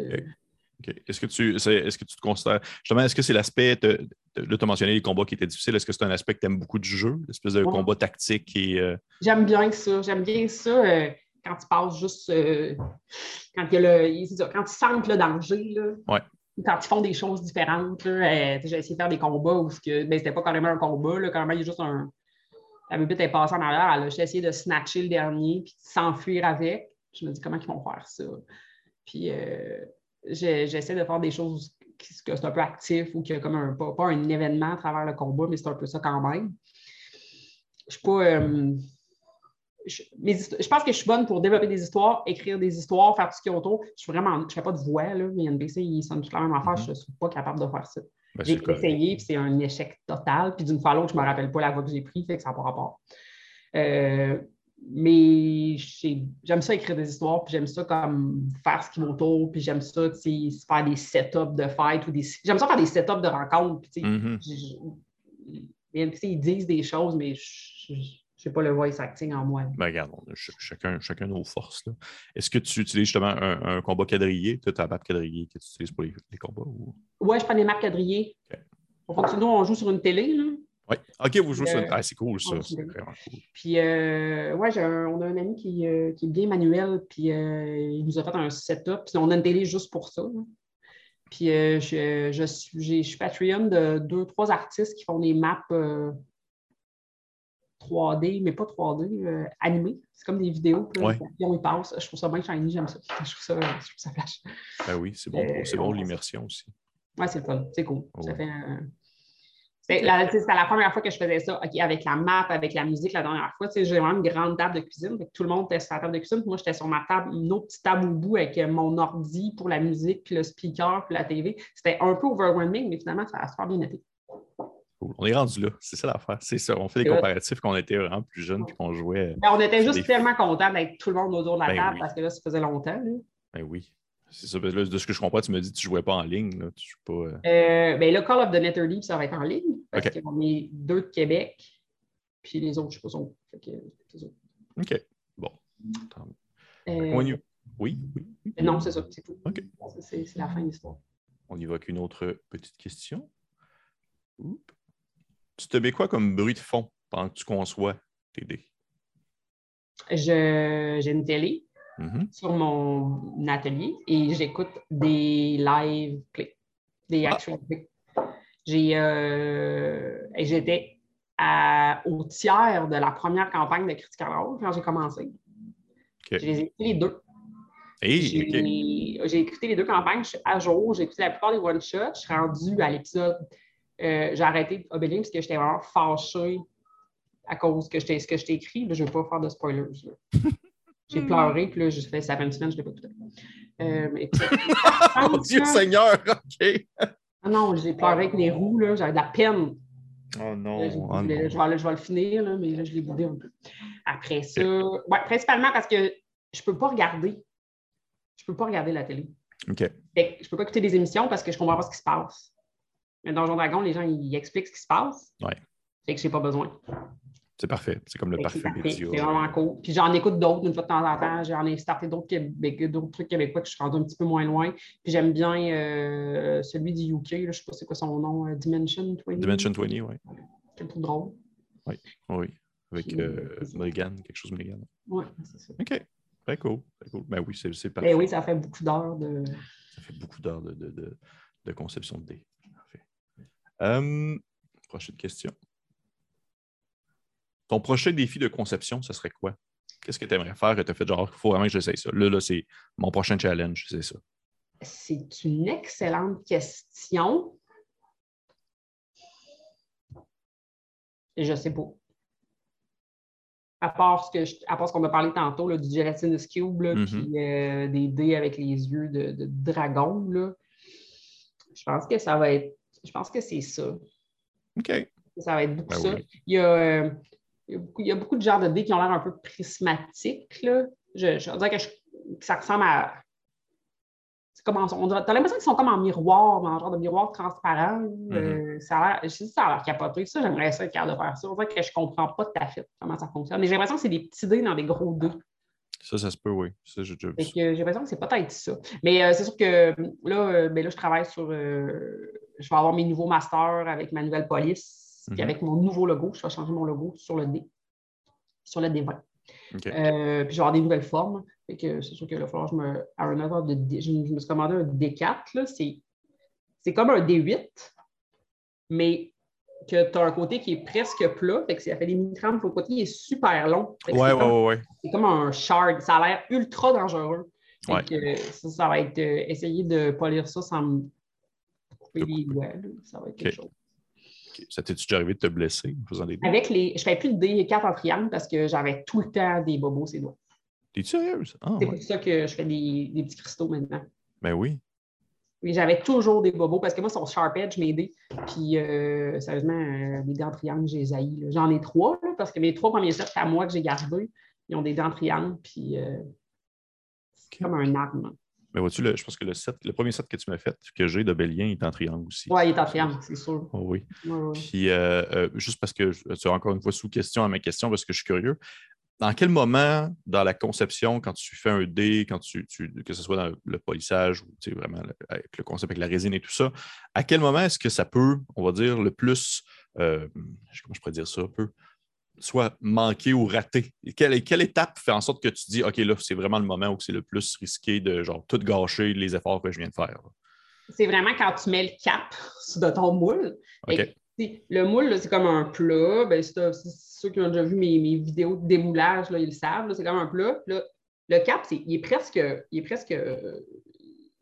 A: Est-ce que, tu, est, que tu te considères. Justement, est-ce que c'est l'aspect. Là, tu as mentionné les combats qui étaient difficiles. Est-ce que c'est un aspect que tu aimes beaucoup du jeu, l'espèce de combat tactique et. Euh,
B: j'aime bien ça. J'aime bien ça quand tu passes juste. Euh, quand, il y a le, quand ils sentent le danger, là, quand ils font des choses différentes. Euh, j'ai essayé de faire des combats où ce ben, c'était pas carrément un combat, là, carrément, il y a juste un. La bébête est passée en arrière. J'ai essayé de snatcher le dernier puis de s'enfuir avec. Je me dis comment ils vont faire ça? Puis euh, j'essaie de faire des choses qui que c'est un peu actif ou qui a comme un, pas, un événement à travers le combat, mais c'est un peu ça quand même. Je suis pas je, pense que je suis bonne pour développer des histoires, écrire des histoires, faire tout ce qui est autour. Je suis vraiment, je ne fais pas de voix, là, mais NBC, ils sont toute la même affaire, mm-hmm. je ne suis pas capable de faire ça. Ben, j'ai essayé, puis c'est un échec total. Puis d'une fois à l'autre, je ne me rappelle pas la voix que j'ai prise, fait que ça n'a pas rapport. Euh, mais j'aime ça écrire des histoires, puis j'aime ça comme faire ce qui m'autour, puis j'aime ça faire des setups de fight ou des. J'aime ça faire des setups de rencontres. Puis. NBC, ils disent des choses, mais je, je n'ai pas le voice acting en moi.
A: Ben, regarde, chacun, chacun nos forces. Est-ce que tu utilises justement un, combat quadrillé? Tu as ta map quadrillée que tu utilises pour les, combats? Ou...
B: Oui, je prends des maps quadrillées. Nous, on joue sur une télé. Là.
A: Oui. OK, vous jouez sur une. Ah, c'est cool, ça. C'est
B: vraiment cool. Puis, euh, ouais, on a un ami qui, euh, qui est bien manuel, puis euh, il nous a fait un setup. Puis, on a une télé juste pour ça. Puis, je, je, suis, je suis Patreon de deux, trois artistes qui font des maps 3D, mais pas 3D, euh, animé. C'est comme des vidéos. Puis
A: Ouais.
B: ils passent. Je trouve ça bien shiny, j'aime ça. Je trouve ça, je trouve ça flash.
A: Ben oui, c'est bon,
B: Euh,
A: c'est bon
B: on-
A: l'immersion aussi.
B: Ouais, c'est fun. C'est cool. Ça
A: Ouais.
B: fait, euh, C'était la, première fois que je faisais ça, avec la map, avec la musique la dernière fois. J'ai vraiment une grande table de cuisine. Fait que tout le monde était sur la table de cuisine. Puis moi, j'étais sur ma table, une autre petite table au bout avec euh, mon ordi pour la musique, puis le speaker, puis la TV. C'était un peu overwhelming, mais finalement, ça a super bien été.
A: Cool. On est rendu là, c'est ça l'affaire. C'est ça. On fait des comparatifs qu'on était vraiment plus jeunes puis qu'on jouait.
B: Ben, on était juste
A: Des-
B: tellement contents d'être tout le monde autour de la
A: Ben
B: table
A: oui.
B: parce que là, ça faisait longtemps. là.
A: Ben oui. C'est ça. Là, de ce que je comprends, tu me dis que tu ne jouais pas en ligne. Là. Tu joues pas. euh,
B: Euh, ben là, Call of the Nether Deep, ça va être en ligne parce
A: OK.
B: qu'on est deux de Québec, puis les autres, je ne sais pas, sont. Fait que.
A: OK. Bon.
B: Euh,
A: On y- Oui, oui, oui.
B: non, c'est ça, c'est tout.
A: OK.
B: C'est- la fin de l'histoire.
A: On évoque une autre petite question. Oup. Tu te mets quoi comme bruit de fond pendant que tu conçois tes dés?
B: J'ai une télé
A: Mhm.
B: sur mon atelier et j'écoute des live clips, des
A: Ah.
B: actual clips. J'ai, euh, j'étais au tiers de la première campagne de Critical Role quand j'ai commencé.
A: OK.
B: Je les ai écoutés les deux.
A: Hey, OK.
B: J'ai j'ai écouté les deux campagnes, je suis à jour, j'ai écouté la plupart des one-shots, je suis rendue à l'épisode. Euh, j'ai arrêté Obélien parce que j'étais vraiment fâchée à cause que ce que je t'ai écrit. là, je ne veux pas faire de spoilers. J'ai pleuré, puis là, je fais ça fait une semaine, je ne l'ai pas écouté. Euh, et puis-
A: Oh Dieu Seigneur, OK.
B: Ah non, j'ai pleuré avec les roues, là, j'avais de la peine.
A: Oh non.
B: je,
A: oh
B: je vais, le- je vais le finir, là, mais là, je l'ai boudé un peu. Après ça, ouais, principalement parce que je ne peux pas regarder. Je peux pas regarder la télé.
A: OK.
B: Fait que je peux pas écouter des émissions parce que je comprends pas ce qui se passe. Mais dans Donjon Dragon, les gens, ils expliquent ce qui se passe.
A: Ouais.
B: Fait que j'ai pas besoin.
A: C'est parfait. C'est comme le parfait.
B: C'est vraiment cool. Puis j'en écoute d'autres une fois de temps en temps. J'en ai starté d'autres trucs québécois que je suis rendu un petit peu moins loin. Puis j'aime bien euh, celui du UK. Là, je sais pas c'est quoi son nom. euh, Dimension 20.
A: Dimension 20, oui.
B: C'est trop drôle.
A: Oui. Avec
B: Puis,
A: euh. Mulligan, quelque chose Mulligan.
B: Ouais, c'est ça.
A: OK. Très cool. Très cool. Ben oui, c'est c'est parfait.
B: Ben oui, ça fait beaucoup d'heures de.
A: Ça fait beaucoup d'heures de, de, de- de conception de dés. Euh, prochaine question. Ton prochain défi de conception, ce serait quoi? Qu'est-ce que tu aimerais faire et tu as fait genre, il faut vraiment que j'essaye ça. Là, là c'est mon prochain challenge, c'est ça.
B: C'est une excellente question. Je sais pas. À part ce que je- à part ce qu'on a parlé tantôt, là, du gelatinous cube, là,
A: Mhm.
B: puis euh, des dés avec les yeux de, de dragon, là. je pense que ça va être. Je pense que c'est ça.
A: OK.
B: Ça va être beaucoup
A: Ben
B: ça.
A: oui.
B: Il, y a, euh, il, y a beaucoup, il y a beaucoup de genres de dés qui ont l'air un peu prismatiques. Là. Je, je dirais que, je- que ça ressemble à. C'est comme en- on dirait- T'as l'impression qu'ils sont comme en miroir, dans un genre de miroir transparent.
A: Mm-hmm.
B: Euh, ça a l'air. Je sais que ça a l'air capoté. Ça, j'aimerais ça être capable de faire ça. On dirait que je ne comprends pas tout à fait comment ça fonctionne. Mais j'ai l'impression que c'est des petits dés dans des gros dés.
A: Ça, ça se peut, oui. Ça, j'ai déjà vu
B: l'impression que c'est peut-être ça. Mais euh, c'est sûr que là, euh, ben là, je travaille sur. euh, je vais avoir mes nouveaux masters avec ma nouvelle police, puis
A: Mhm.
B: avec mon nouveau logo. Je vais changer mon logo sur le D, sur le D20.
A: OK.
B: Euh, puis je vais avoir des nouvelles formes. Fait que c'est sûr que là, il va falloir que je me. À un autre de D- je, je me suis commandé un D4. là. C'est, c'est comme un D8, mais que tu as un côté qui est presque plat. Fait que ça fait des mini-trames. L'autre côté il est super long.
A: Ouais,
B: c'est
A: ouais,
B: comme-
A: ouais, ouais.
B: c'est comme un shard. Ça a l'air ultra dangereux. Fait
A: Ouais.
B: que, ça, ça va être euh, essayer de polir ça sans me couper les doigts. Ça va être quelque chose.
A: Ça t'est-tu déjà arrivé de te blesser en faisant des dés?
B: Avec les. Je fais plus de D4 en triangle parce que j'avais tout le temps des bobos ces doigts.
A: T'es-tu sérieuse? Ah,
B: C'est
A: ouais.
B: pour ça que je fais des, des petits cristaux maintenant.
A: Ben oui.
B: Oui, j'avais toujours des bobos parce que moi, sont sharp edge, mes dés. Puis, euh, sérieusement, euh, les dents en triangle, j'ai là. J'en ai trois, là, parce que mes trois premiers sets, c'est à moi que j'ai gardés. Ils ont des dents en triangle, puis euh, c'est comme un arme.
A: Mais vois-tu, le- je pense que le set, le premier set que tu m'as fait, que j'ai de Bélien, il est en triangle aussi.
B: Ouais, il est en triangle, c'est sûr.
A: Oh oui.
B: Ouais, ouais.
A: Puis, euh, euh, juste parce que tu as encore une fois sous question à ma question, parce que je suis curieux. Dans quel moment, dans la conception, quand tu fais un dé, quand tu, tu- que ce soit dans le polissage ou tu sais, vraiment le- avec le concept avec la résine et tout ça, à quel moment est-ce que ça peut, on va dire, le plus, euh, comment je pourrais dire ça un peu, soit manquer ou rater? Quelle, quelle étape fait en sorte que tu dis, OK, là, c'est vraiment le moment où c'est le plus risqué de genre tout gâcher les efforts que je viens de faire? là?
B: C'est vraiment quand tu mets le cap de ton moule.
A: OK.
B: Le moule, c'est comme un plat. Ben, ceux qui ont déjà vu mes, vidéos de démoulage, là, ils le savent. C'est comme un plat. le cap, il est presque. Il est presque. il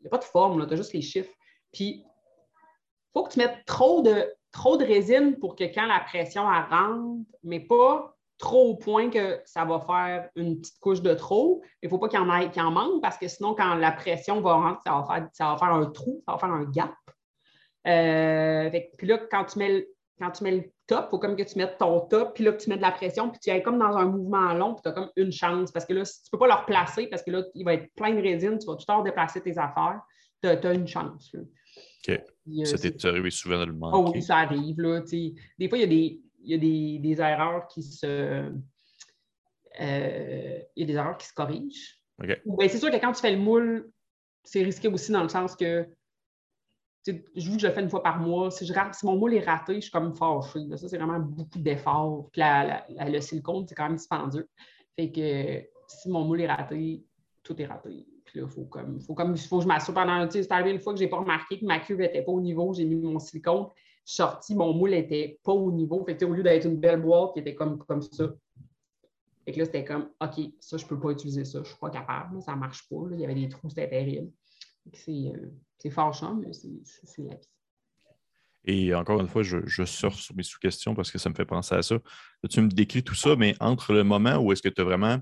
B: n'y a pas de forme, tu as juste les chiffres. Puis, il faut que tu mettes trop de, trop de résine pour que quand la pression rentre, mais pas trop au point que ça va faire une petite couche de trop. Il ne faut pas qu'il y, en ait, en manque parce que sinon, quand la pression va rentrer, ça va faire, ça va faire un trou, ça va faire un gap. Euh, puis là, quand tu mets le, quand tu mets le top, il faut comme que tu mettes ton top, puis là, tu mets de la pression, puis tu es comme dans un mouvement long, puis tu as comme une chance. Parce que là, si tu ne peux pas le replacer, parce que là, il va être plein de résine, tu vas tout le temps déplacer tes affaires, tu as, une chance.
A: OK. Euh, ça t'est arrivé souvent de le manquer?
B: Oh oui, ça arrive. Là, des fois, il y a des il y a des, erreurs qui se. Euh, il y a des erreurs qui se corrigent. Ben, c'est sûr que quand tu fais le moule, c'est risqué aussi dans le sens que je vous que je le fais une fois par mois. Si, je mon moule est raté, je suis comme fâchée. Ça, c'est vraiment beaucoup d'efforts. Puis le silicone, c'est quand même dispendieux. Fait que si mon moule est raté, tout est raté. Puis là, il faut comme, faut comme, faut que je m'assure pendant. C'est arrivé une fois que je n'ai pas remarqué que ma cuve n'était pas au niveau, j'ai mis mon silicone sorti, mon moule n'était pas au niveau. Fait au lieu d'être une belle boîte qui était comme, comme ça, et que là, c'était comme, OK, ça, je ne peux pas utiliser ça, je ne suis pas capable, ça ne marche pas. Il y avait des trous, c'était terrible. Euh, c'est fâchant, mais c'est la vie.
A: Et encore une fois, je, je sors sur mes sous-questions parce que ça me fait penser à ça. tu me décris tout ça, mais entre le moment où est-ce que tu as vraiment.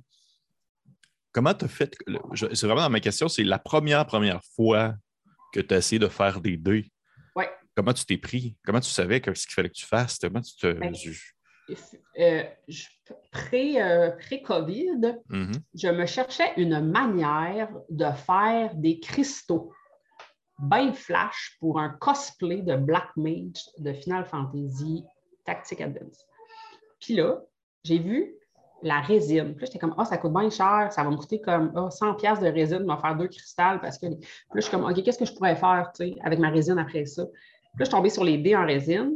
A: Comment tu as fait. C'est vraiment dans ma question, c'est la première, première fois que tu as essayé de faire des dés. Comment tu t'es pris? Comment tu savais que ce qu'il fallait que tu fasses? Comment tu te. Ben,
B: euh, euh, Pré-COVID, mm-hmm. je me cherchais une manière de faire des cristaux bien flash pour un cosplay de Black Mage de Final Fantasy Tactic Advance. Puis là, j'ai vu la résine. Puis j'étais comme, ah, ça coûte bien cher, ça va me coûter comme 100 pièces de résine, m'en faire deux cristals parce que. Puis là, je suis comme, OK, qu'est-ce que je pourrais faire avec ma résine après ça? Puis là, je suis tombée sur les dés en résine.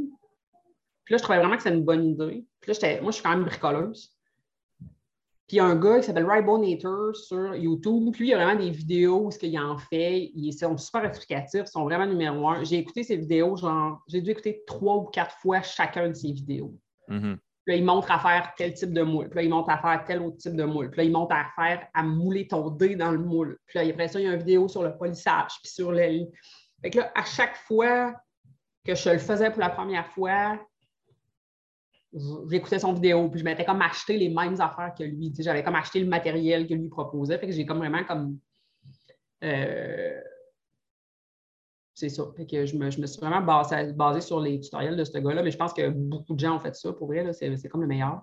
B: Puis là, je trouvais vraiment que c'était une bonne idée. Puis là, moi, je suis quand même bricoleuse. Puis il y a un gars qui s'appelle Ribonator sur YouTube. Puis lui, il y a vraiment des vidéos où ce qu'il en fait. Ils sont super explicatifs, ils sont vraiment numéro un. J'ai écouté ces vidéos, genre, j'ai dû écouter trois ou quatre fois chacun de ces vidéos. Mm-hmm. Puis là, il montre à faire tel type de moule. Puis là, il montre à faire tel autre type de moule. Puis là, il montre à faire, à mouler ton dé dans le moule. Puis là, après ça, il y a une vidéo sur le polissage, puis sur le. Fait que là, à chaque fois, que je le faisais pour la première fois, j'écoutais son vidéo, puis je m'étais comme acheté les mêmes affaires que lui. j'avais comme acheté le matériel que lui proposait. Fait que j'ai comme vraiment comme. Euh, c'est ça. Fait que je me, suis vraiment basé, basé, sur les tutoriels de ce gars-là, mais je pense que beaucoup de gens ont fait ça pour vrai. C'est comme le meilleur.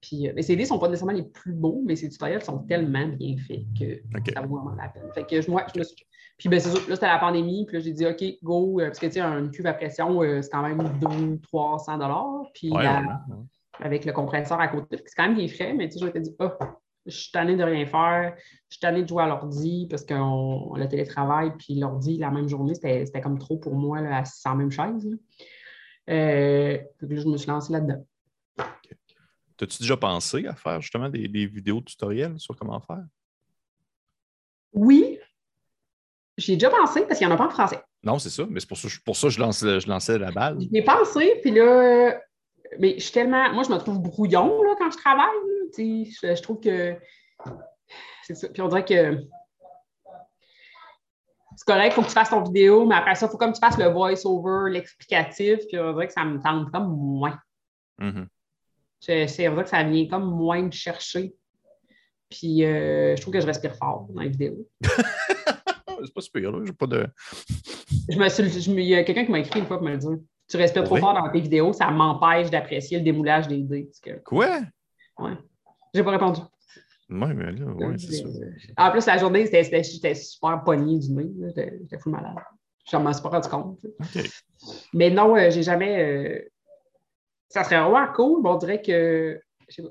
B: Puis, euh, ces ne sont pas nécessairement les plus beaux, mais ces tutoriels sont tellement bien faits que ça vaut vraiment la peine. Fait que moi, je me suis puis ben, c'est sûr, là, c'était la pandémie, puis là, j'ai dit, OK, go, euh, parce que, tu sais, une cuve à pression, euh, c'est quand même 200-300 dollars. Puis avec le compresseur à côté, c'est quand même des frais, mais tu sais, je m'étais dit, oh, je suis tannée de rien faire, je suis tannée de jouer à l'ordi parce qu'on le télétravail, puis l'ordi, la même journée, c'était comme trop pour moi, là, assis sans même chaise. Euh, là, je me suis lancée là-dedans.
A: T'as-tu déjà pensé à faire justement des, des vidéos tutoriels sur comment faire?
B: Oui, J'y ai déjà pensé parce qu'il n'y en a pas en français.
A: Non, c'est ça, mais c'est pour ça, pour ça que je lançais, je lançais la balle.
B: J'y ai pensé, puis là, mais je suis tellement. Moi, je me trouve brouillon là, quand je travaille. je, je, trouve que. C'est ça. Puis on dirait que. C'est correct, il faut que tu fasses ton vidéo, mais après ça, il faut comme tu fasses le voice-over, l'explicatif, puis on dirait que ça me tente comme moins. Mm-hmm. C'est vrai que ça vient comme moins me chercher. Puis euh, je trouve que je respire fort dans les vidéos.
A: c'est pas super, là. J'ai pas de.
B: je me il y a quelqu'un qui m'a écrit une fois pour me le dire. Tu respires trop fort dans tes vidéos, ça m'empêche d'apprécier le démoulage des dés.
A: Quoi?
B: Ouais. J'ai pas répondu.
A: Oui, mais là, ouais, c'est ça.
B: En plus, la journée, j'étais super pogné du nez. J'étais fou malade. Je m'en suis pas rendu compte. Mais non, euh, j'ai jamais. Euh, ça serait vraiment cool, mais on dirait que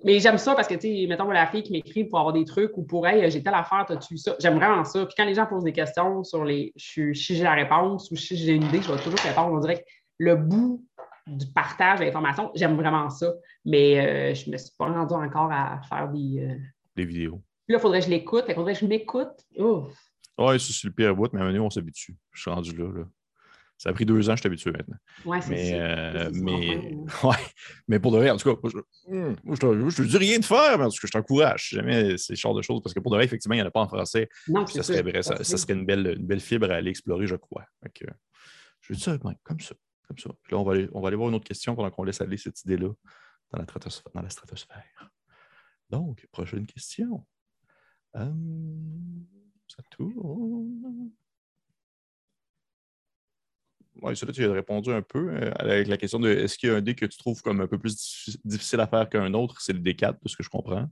B: mais j'aime ça parce que, tu sais, mettons, la fille qui m'écrit pour avoir des trucs ou pour elle, j'ai telle affaire, t'as-tu ça? J'aime vraiment ça. Puis quand les gens posent des questions sur les. Je, si j'ai la réponse ou si j'ai une idée, je vais toujours répondre. On dirait que le bout du partage d'informations, j'aime vraiment ça. Mais euh, je ne me suis pas rendu encore à faire des. Euh,
A: des vidéos.
B: Puis là, il faudrait que je l'écoute. Il faudrait que je m'écoute.
A: Oui, c'est le pire bout, mais à un moment on s'habitue. Je suis rendu là. là. Ça a pris deux ans, je suis habitué maintenant.
B: Ouais, c'est
A: Mais,
B: ça.
A: euh, mais, ouais. mais pour de vrai, en tout cas, moi, je, te, dis rien de faire, mais en tout cas, je t'encourage. Jamais ces genres de choses, parce que pour de vrai, effectivement, il n'y en a pas en français.
B: Non,
A: ça serait, vrai, ça, serait une, belle, une belle fibre à aller explorer, je crois. Je dis ça comme ça. Comme ça. Puis là, on va, aller, on va aller voir une autre question pendant qu'on laisse aller cette idée-là dans la, stratosphère, dans la stratosphère. Donc, prochaine question. Hum, ça tourne. Oui, ça, là, tu as répondu un peu euh, avec la question de est-ce qu'il y a un dé que tu trouves comme un peu plus diffi- difficile à faire qu'un autre? C'est le D4, de ce que je comprends.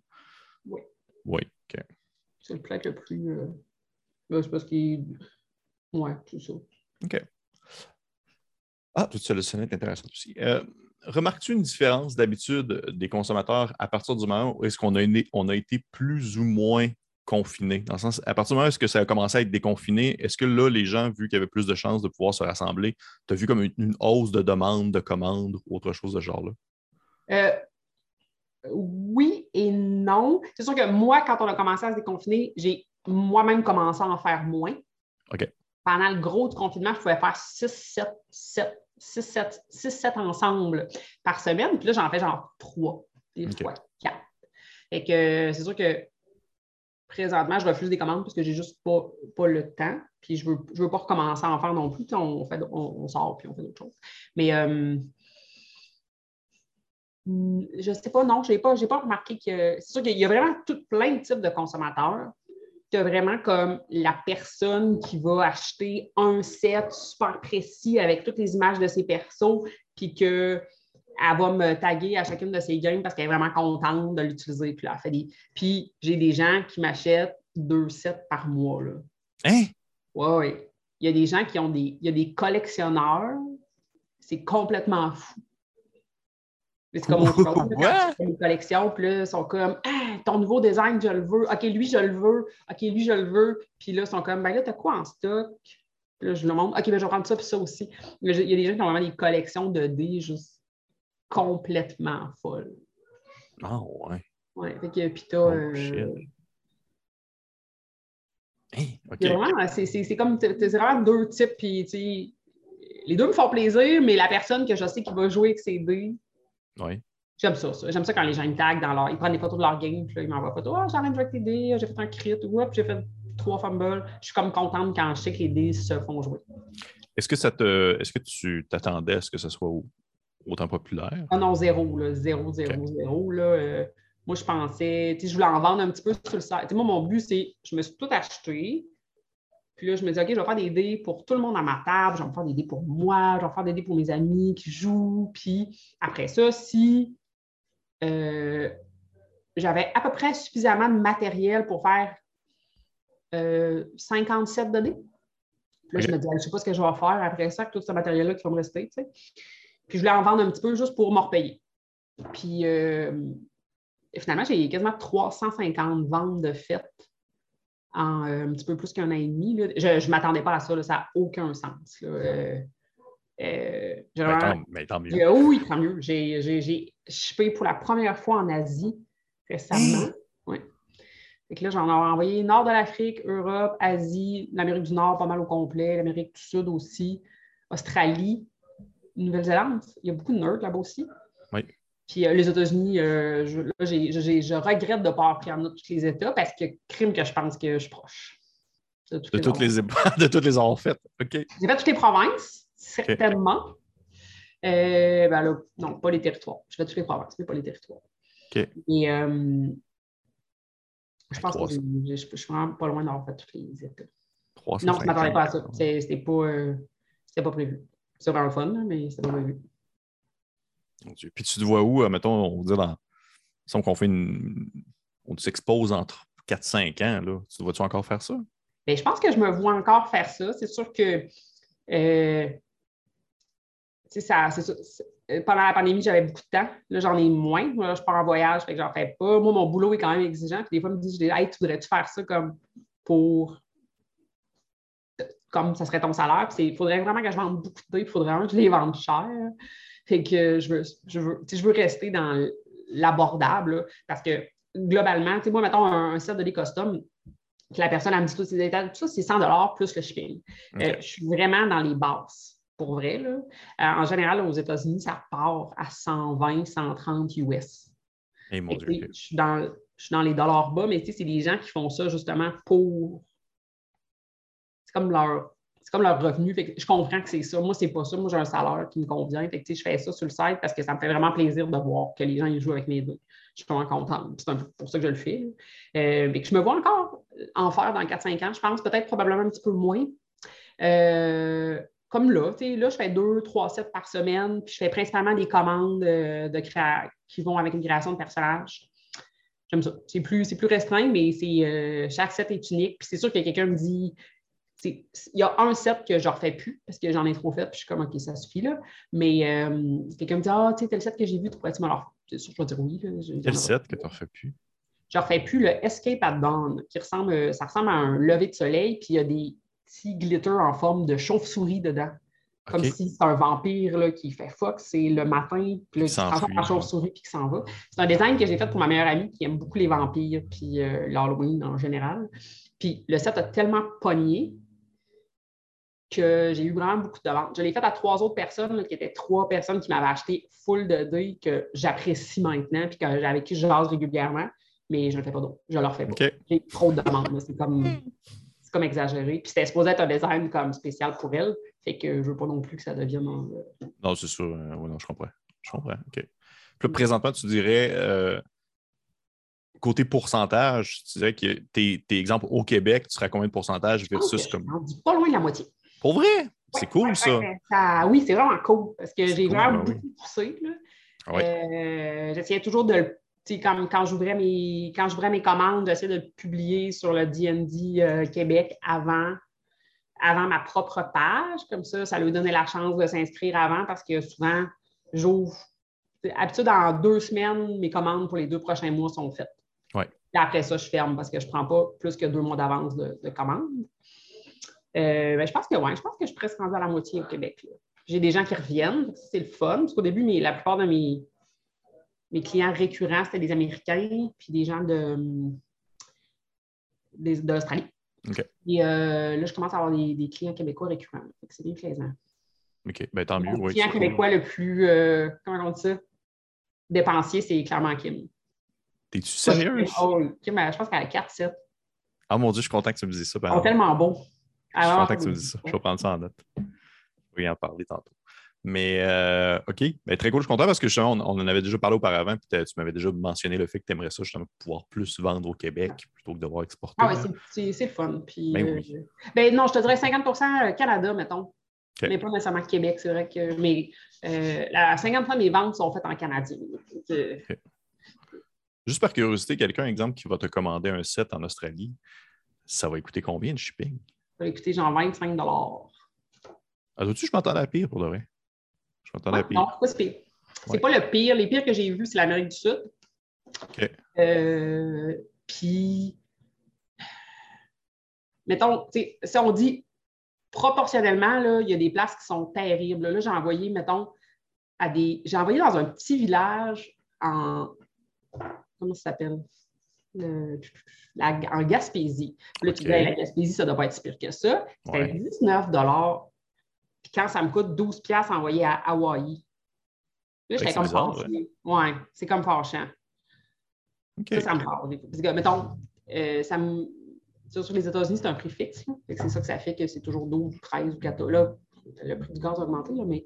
B: Oui.
A: Oui, OK.
B: C'est le plat le plus. euh, c'est parce qu'il. Ouais, c'est ça.
A: OK. Ah, tout ça, ça est intéressant aussi. Euh, Remarques-tu une différence d'habitude des consommateurs à partir du moment où est-ce qu'on a, né- on a été plus ou moins confiné? Dans le sens, à partir du moment où est-ce que ça a commencé à être déconfiné, est-ce que là, les gens, vu qu'il y avait plus de chances de pouvoir se rassembler, tu as vu comme une, une hausse de demande, de commandes ou autre chose de ce genre-là?
B: Euh, oui et non. C'est sûr que moi, quand on a commencé à se déconfiner, j'ai moi-même commencé à en faire moins.
A: OK.
B: Pendant le gros du confinement, je pouvais faire 6, 7, 7, 6, 7, 6, 7 ensemble par semaine. Puis là, j'en fais genre 3, des
A: OK.
B: fois 4. Fait que euh, c'est sûr que présentement, je refuse des commandes parce que j'ai juste pas, pas le temps. Puis je veux, je veux pas recommencer à en faire non plus. On, fait, on, sort puis on fait d'autres choses. Mais euh, Je sais pas, non, je n'ai pas, j'ai pas remarqué que. C'est sûr qu'il y a vraiment tout plein de types de consommateurs. Tu as vraiment comme la personne qui va acheter un set super précis avec toutes les images de ses persos, puis qu'elle va me taguer à chacune de ses games parce qu'elle est vraiment contente de l'utiliser. Puis, là, elle fait des... puis j'ai des gens qui m'achètent deux sets par mois. Là.
A: Hein?
B: Oui, oui. Il y a des gens qui ont des. Il y a des collectionneurs. C'est complètement fou. Mais C'est comme on parle, une collection, puis là, ils sont comme Ah, ton nouveau design, je le veux. OK, lui, je le veux. OK, lui, je le veux. Puis là, ils sont comme Ben là, t'as quoi en stock? Puis là, je le montre. OK, ben, je vais prendre ça puis ça aussi. Mais Il y a des gens qui ont vraiment des collections de dés juste complètement folles.
A: Ah, ouais.
B: Ouais, fait que, puis t'as.
A: Oh,
B: euh?
A: OK.
B: C'est comme, t'as- vraiment deux types, puis les deux me font plaisir, mais la personne que je sais qui va jouer avec ses dés,
A: Ouais.
B: j'aime ça, ça. J'aime ça quand les gens me taguent dans leur, ils prennent des photos de leur game, puis là, ils m'envoient des photos, ah, j'ai envie de jouer avec tes dés, j'ai fait un crit, ou hop, j'ai fait trois fumbles. Je suis comme contente quand je sais que les dés se font jouer.
A: Est-ce que ça te. Est-ce que tu t'attendais à ce que ce soit au- autant populaire?
B: Ah non, zéro, là, zéro, zéro, zéro, là. euh, moi, je pensais, tu sais, je voulais en vendre un petit peu sur le site. Moi, mon but, c'est, je me suis tout acheté. Puis là, je me dis, OK, je vais faire des dés pour tout le monde à ma table, je vais me faire des dés pour moi, je vais faire des dés pour mes amis qui jouent. Puis après ça, si euh, j'avais à peu près suffisamment de matériel pour faire euh, 57 de dés, puis là, je me dis, je ne sais pas ce que je vais faire après ça, avec tout ce matériel-là qui va me rester, tu sais. Puis je voulais en vendre un petit peu juste pour me repayer. Puis euh, finalement, j'ai quasiment 350 ventes de fêtes en euh, un petit peu plus qu'un an et demi. là. Je ne m'attendais pas à ça, là, ça n'a aucun sens. là. Euh, vraiment-
A: tant, mais tant mieux.
B: oui, tant mieux. J'ai shippé pour la première fois en Asie récemment. Oui. Fait que là, j'en ai envoyé nord de l'Afrique, Europe, Asie, l'Amérique du Nord, pas mal au complet, l'Amérique du Sud aussi, Australie, Nouvelle-Zélande. Il y a beaucoup de nerds là-bas aussi.
A: Oui.
B: Puis euh, les États-Unis, euh, je, là, je regrette de ne pas avoir pris en note tous les États parce que crime que je pense que je suis proche. De toutes
A: De
B: les
A: toutes les, de toutes les avoir faites. OK.
B: J'ai fait toutes les provinces, certainement. Euh, ben là, non, pas les territoires. J'ai fait toutes les provinces, mais pas les territoires.
A: OK.
B: Et je pense que
A: 300.
B: j'ai- je je suis vraiment pas loin d'avoir fait tous les États.
A: 350.
B: Non, je ne m'attendais pas à ça. C'était pas, c'était pas prévu. C'est vraiment le fun, mais c'était pas
A: Dieu. Puis tu te vois où, euh, mettons, on va dire dans. Si on fait une. On s'expose entre 4-5 ans, là. Tu te vois-tu encore faire ça?
B: Mais je pense que je me vois encore faire ça. C'est sûr que euh, ça, c'est ça. c'est- euh, pendant la pandémie, j'avais beaucoup de temps. Là, j'en ai moins. Là, je pars en voyage, fait que j'en fais pas. Moi, mon boulot est quand même exigeant. Puis des fois, je me dis, hey, tu voudrais-tu faire ça comme pour comme ça serait ton salaire. Puis il faudrait vraiment que je vende beaucoup de dés, il faudrait vraiment que je les vende cher. Fait que je veux, je veux, je veux rester dans l'abordable parce que globalement, tu sais, moi, mettons un, un set de dés custom, que la personne elle me dit tous ses détails, tout ça, c'est 100 plus le shipping. Euh, je suis vraiment dans les bases pour vrai. Là. Euh, en général, aux États-Unis, ça part à 120, 130 US.
A: Mon Dieu.
B: Je suis dans, je suis dans les dollars bas, mais tu sais, c'est des gens qui font ça justement pour. C'est comme leur. C'est comme leur revenu. Je comprends que c'est ça. Moi, c'est pas ça. Moi, j'ai un salaire qui me convient. Que, je fais ça sur le site parce que ça me fait vraiment plaisir de voir que les gens ils jouent avec mes deux. Je suis vraiment contente. C'est pour ça que je le fais. là. Euh, mais que je me vois encore en faire dans 4-5 ans, je pense. Peut-être probablement un petit peu moins. Euh, comme là, là, je fais deux, trois sets par semaine, puis je fais principalement des commandes euh, de qui vont avec une création de personnages. J'aime ça. C'est plus, plus restreint, mais chaque set est unique. Puis c'est sûr que quelqu'un me dit, il y a un set que je ne refais plus parce que j'en ai trop fait, puis je suis comme, OK, ça suffit là. Mais euh, quelqu'un me dit, ah, tu sais, tel set que j'ai vu, tu pourrais-tu me le refaire? C'est sûr, je vais dire oui. là. Je-
A: Quel
B: j'en-
A: set que tu ne refais plus?
B: je ne refais plus le Escape at Dawn, qui ressemble, ça ressemble à un lever de soleil, puis il y a des petits glitters en forme de chauve-souris dedans. Comme si c'est un vampire là, qui fait fox, c'est le matin, puis là, qui transforme en chauve-souris puis qui s'en va. C'est un design que j'ai fait pour ma meilleure amie qui aime beaucoup les vampires puis euh, l'Halloween en général. Puis le set a tellement pogné que j'ai eu vraiment beaucoup de ventes. Je l'ai fait à trois autres personnes, là, qui étaient trois personnes qui m'avaient acheté full de dés que j'apprécie maintenant puis que- avec qui je jase régulièrement, mais je ne le fais pas d'autres. Je ne leur fais pas. J'ai trop de demandes. C'est comme, comme exagéré. Puis c'était supposé être un design comme spécial pour elle. Fait que je ne veux pas non plus que ça devienne un-
A: Non, c'est sûr. euh, oui, non, je comprends. Je comprends. OK. Puis là, présentement, tu dirais, euh, côté pourcentage, tu dirais que tes, tes exemples au Québec, tu serais à combien de pourcentage versus
B: je
A: comme.
B: pas loin de la moitié.
A: Pour vrai? C'est cool,
B: ouais,
A: ça.
B: ça- Oui, c'est vraiment cool parce que j'ai
A: cool,
B: vraiment
A: ben oui.
B: beaucoup poussé. là.
A: Ah.
B: Euh, J'essayais toujours de le. tu sais, Comme quand j'ouvrais mes, quand j'ouvrais mes commandes, j'essayais de le publier sur le DND euh, Québec avant, avant ma propre page. Comme ça, ça lui donnait la chance de s'inscrire avant parce que souvent, j'ouvre. Habitude, en deux semaines, mes commandes pour les deux prochains mois sont faites.
A: Ouais.
B: Puis après ça, je ferme parce que je ne prends pas plus que deux mois d'avance de, de commandes. Euh, ben, je pense que oui, je pense que je suis presque rendue à la moitié au Québec. J'ai des gens qui reviennent, c'est le fun. Parce qu'au début, la plupart de mes, mes clients récurrents, c'était des Américains, puis des gens de. Et euh, là, je commence à avoir des, des clients québécois récurrents. C'est bien plaisant.
A: OK. Ben, tant mieux.
B: Le client québécois le plus, euh, comment on dit ça, dépensier, c'est clairement Kim.
A: T'es-tu sérieuse?
B: Oh, Kim, je pense qu'elle a 4-7.
A: Ah mon Dieu, je suis content que tu me dises ça. par
B: sont
A: exemple. Je suis
B: Alors,
A: content que tu me dises ça. Je vais prendre ça en note. Je vais y en parler tantôt. Mais euh, OK, Ben, très cool. Je suis content parce que justement, on, on en avait déjà parlé auparavant. Puis tu m'avais déjà mentionné le fait que tu aimerais ça, justement, pouvoir plus vendre au Québec plutôt que devoir exporter.
B: Ah oui, c'est- le fun. Puis,
A: Ben
B: euh,
A: oui.
B: ben non, je te dirais 50% Canada, mettons. Mais pas nécessairement Québec, c'est vrai que. Mais euh, la 50 de mes ventes sont faites en canadien. Donc, euh,
A: Juste par curiosité, quelqu'un, exemple, qui va te commander un set en Australie, ça va coûter combien de shipping?
B: Ça va coûter genre 25
A: Ah, tu je m'entendais à pire pour de vrai? Je m'entendais à pire.
B: Non, c'est pire. C'est
A: Ouais.
B: pas le pire. Les pires que j'ai vus, c'est l'Amérique du Sud.
A: OK.
B: Euh, puis, mettons, tu sais, si on dit proportionnellement, là, il y a des places qui sont terribles. Là, j'ai envoyé, mettons, à des. J'ai envoyé dans un petit village en. Comment ça s'appelle? Le- la- en Gaspésie. Puis Là, tu
A: OK.
B: dis, la Gaspésie, ça ne doit pas être si pire que ça. C'était
A: Ouais.
B: 19 Puis quand ça me coûte 12 piastres envoyé à Hawaï. Là, j'étais
A: c'est
B: comme fâchée. Ouais, c'est comme fâchant.
A: OK.
B: Ça, ça me parle. Parce que, mettons, euh, ça me... sur sur les États-Unis, c'est un prix fixe. C'est ça que ça fait que c'est toujours 12, 13 ou 14. Là, le prix du gaz a augmenté, là, mais,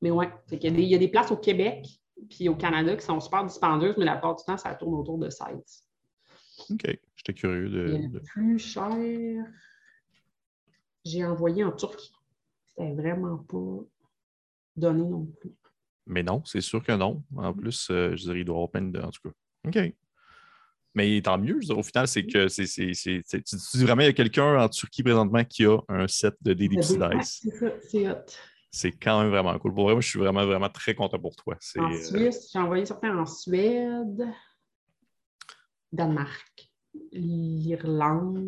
B: mais ouais. Fait qu'il y, a des- il y a des places au Québec puis au Canada qui sont super dispendieuses, mais la plupart du temps, ça tourne autour de 16.
A: OK. J'étais curieux de.
B: Et le plus cher, j'ai envoyé en Turquie. C'était vraiment pas donné non plus.
A: Mais non, c'est sûr que non. En plus, euh, je dirais, il doit avoir plein de. En tout cas. OK. Mais tant mieux. dire, au final, c'est que c'est. Tu dis vraiment, il y a quelqu'un en Turquie présentement qui a un set de
B: Ouais,
A: Dice.
B: C'est ça, c'est hot.
A: C'est quand même vraiment cool. Pour vrai, moi, je suis vraiment, vraiment très content pour toi.
B: En
A: euh,
B: Suisse, j'ai envoyé certains en Suède, Danemark, l'Irlande,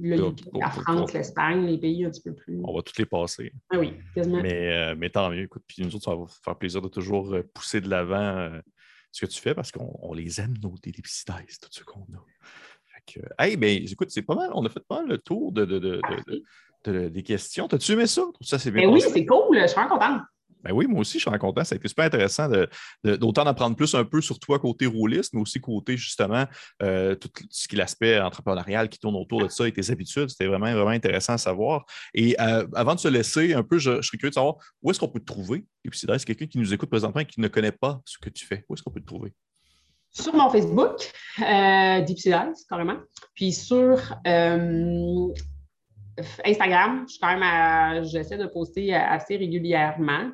B: la France, l'Espagne, les pays un petit peu plus.
A: on va toutes les passer.
B: Ah oui, quasiment.
A: Mais, euh, mais tant mieux. Écoute, puis nous autres, ça va faire plaisir de toujours euh, pousser de l'avant euh, ce que tu fais parce qu'on on les aime, nos Dice, tout ce qu'on a. Fait que, hey, ben, écoute, c'est pas mal. On a fait pas mal le tour de, de, de, de- de- des questions. T'as-tu aimé ça?
B: ça bien ben oui, c'est cool. Je suis vraiment contente.
A: Ben oui, moi aussi, je suis content. Ça a été super intéressant d'autant d'apprendre plus un peu sur toi côté rouliste, mais aussi côté justement euh, tout ce qui est l'aspect entrepreneurial qui tourne autour de ça et tes habitudes. C'était vraiment, vraiment intéressant à savoir. Et euh, avant de se laisser un peu, je, serais curieux de savoir où est-ce qu'on peut te trouver? Et puis, c'est quelqu'un qui nous écoute présentement et qui ne connaît pas ce que tu fais. Où est-ce qu'on peut te trouver?
B: Sur mon Facebook, euh, carrément. Puis sur euh, Instagram, je quand même j'essaie de poster assez régulièrement.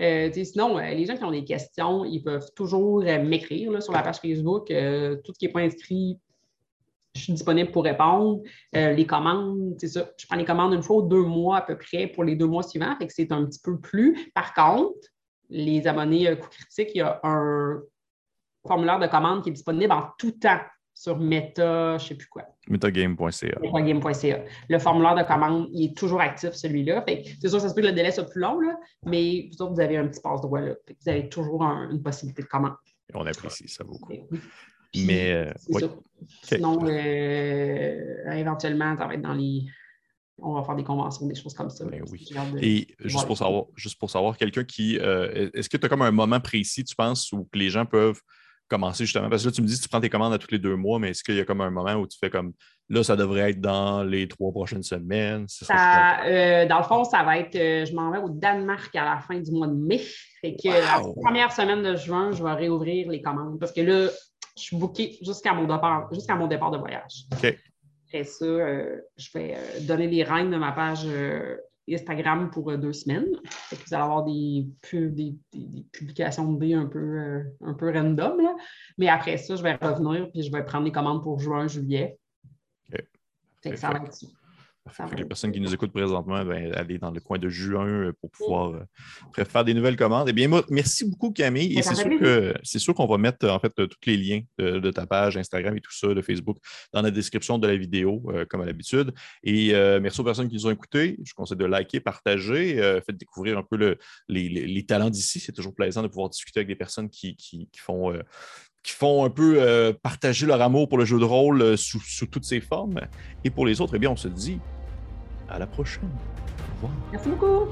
B: Euh, sinon, euh, les gens qui ont des questions, ils peuvent toujours euh, m'écrire sur la page Facebook. tout ce qui n'est pas inscrit, je suis disponible pour répondre. les commandes, c'est ça. Je prends les commandes une fois ou deux mois à peu près pour les deux mois suivants, fait que c'est un petit peu plus. Par contre, les abonnés coup critique, il y a un formulaire de commande qui est disponible en tout temps sur Meta, je ne sais plus quoi.
A: Metagame.ca.
B: Metagame.ca. Le formulaire de commande, il est toujours actif, celui-là. C'est sûr, ça se peut que le délai soit plus long, là, mais vous, vous avez un petit passe-droit. Vous avez toujours une possibilité de commande.
A: On apprécie ça beaucoup. mais euh, oui.
B: Sinon, euh, éventuellement, ça va être dans les. On va faire des conventions, des choses comme ça.
A: Ben oui. Et juste pour, savoir, juste pour savoir, quelqu'un qui. Euh, est-ce que tu as comme un moment précis, tu penses, où les gens peuvent commencer justement? Parce que là, tu me dis que tu prends tes commandes à tous les deux mois, mais est-ce qu'il y a comme un moment où tu fais comme là, ça devrait être dans les trois prochaines semaines?
B: Euh, dans le fond, ça va être euh, je m'en vais au Danemark à la fin du mois de mai. Fait que la première semaine de juin, je vais réouvrir les commandes parce que là, je suis booké jusqu'à mon départ, jusqu'à mon départ de voyage.
A: OK.
B: Après ça, euh, je vais donner les règles de ma page Instagram pour euh, deux semaines. vous allez avoir des, des, publications de dés un peu, euh, un peu random. Mais après ça, je vais revenir puis je vais prendre les commandes pour juin, juillet.
A: Ça va être les personnes qui nous écoutent présentement, ben, aller dans le coin de juin euh, pour pouvoir euh, faire des nouvelles commandes. Eh bien, merci beaucoup, Camille. Et c'est sûr, que, c'est sûr qu'on va mettre en fait tous les liens de, ta page Instagram et tout ça, de Facebook, dans la description de la vidéo, euh, comme à l'habitude. Et merci aux personnes qui nous ont écoutés. Je conseille de liker, partager, faites découvrir un peu les, talents d'ici. C'est toujours plaisant de pouvoir discuter avec des personnes qui, font qui font un peu partager leur amour pour le jeu de rôle sous, sous, toutes ses formes. Et pour les autres, eh bien, on se dit à la prochaine. Au revoir.
B: Merci beaucoup.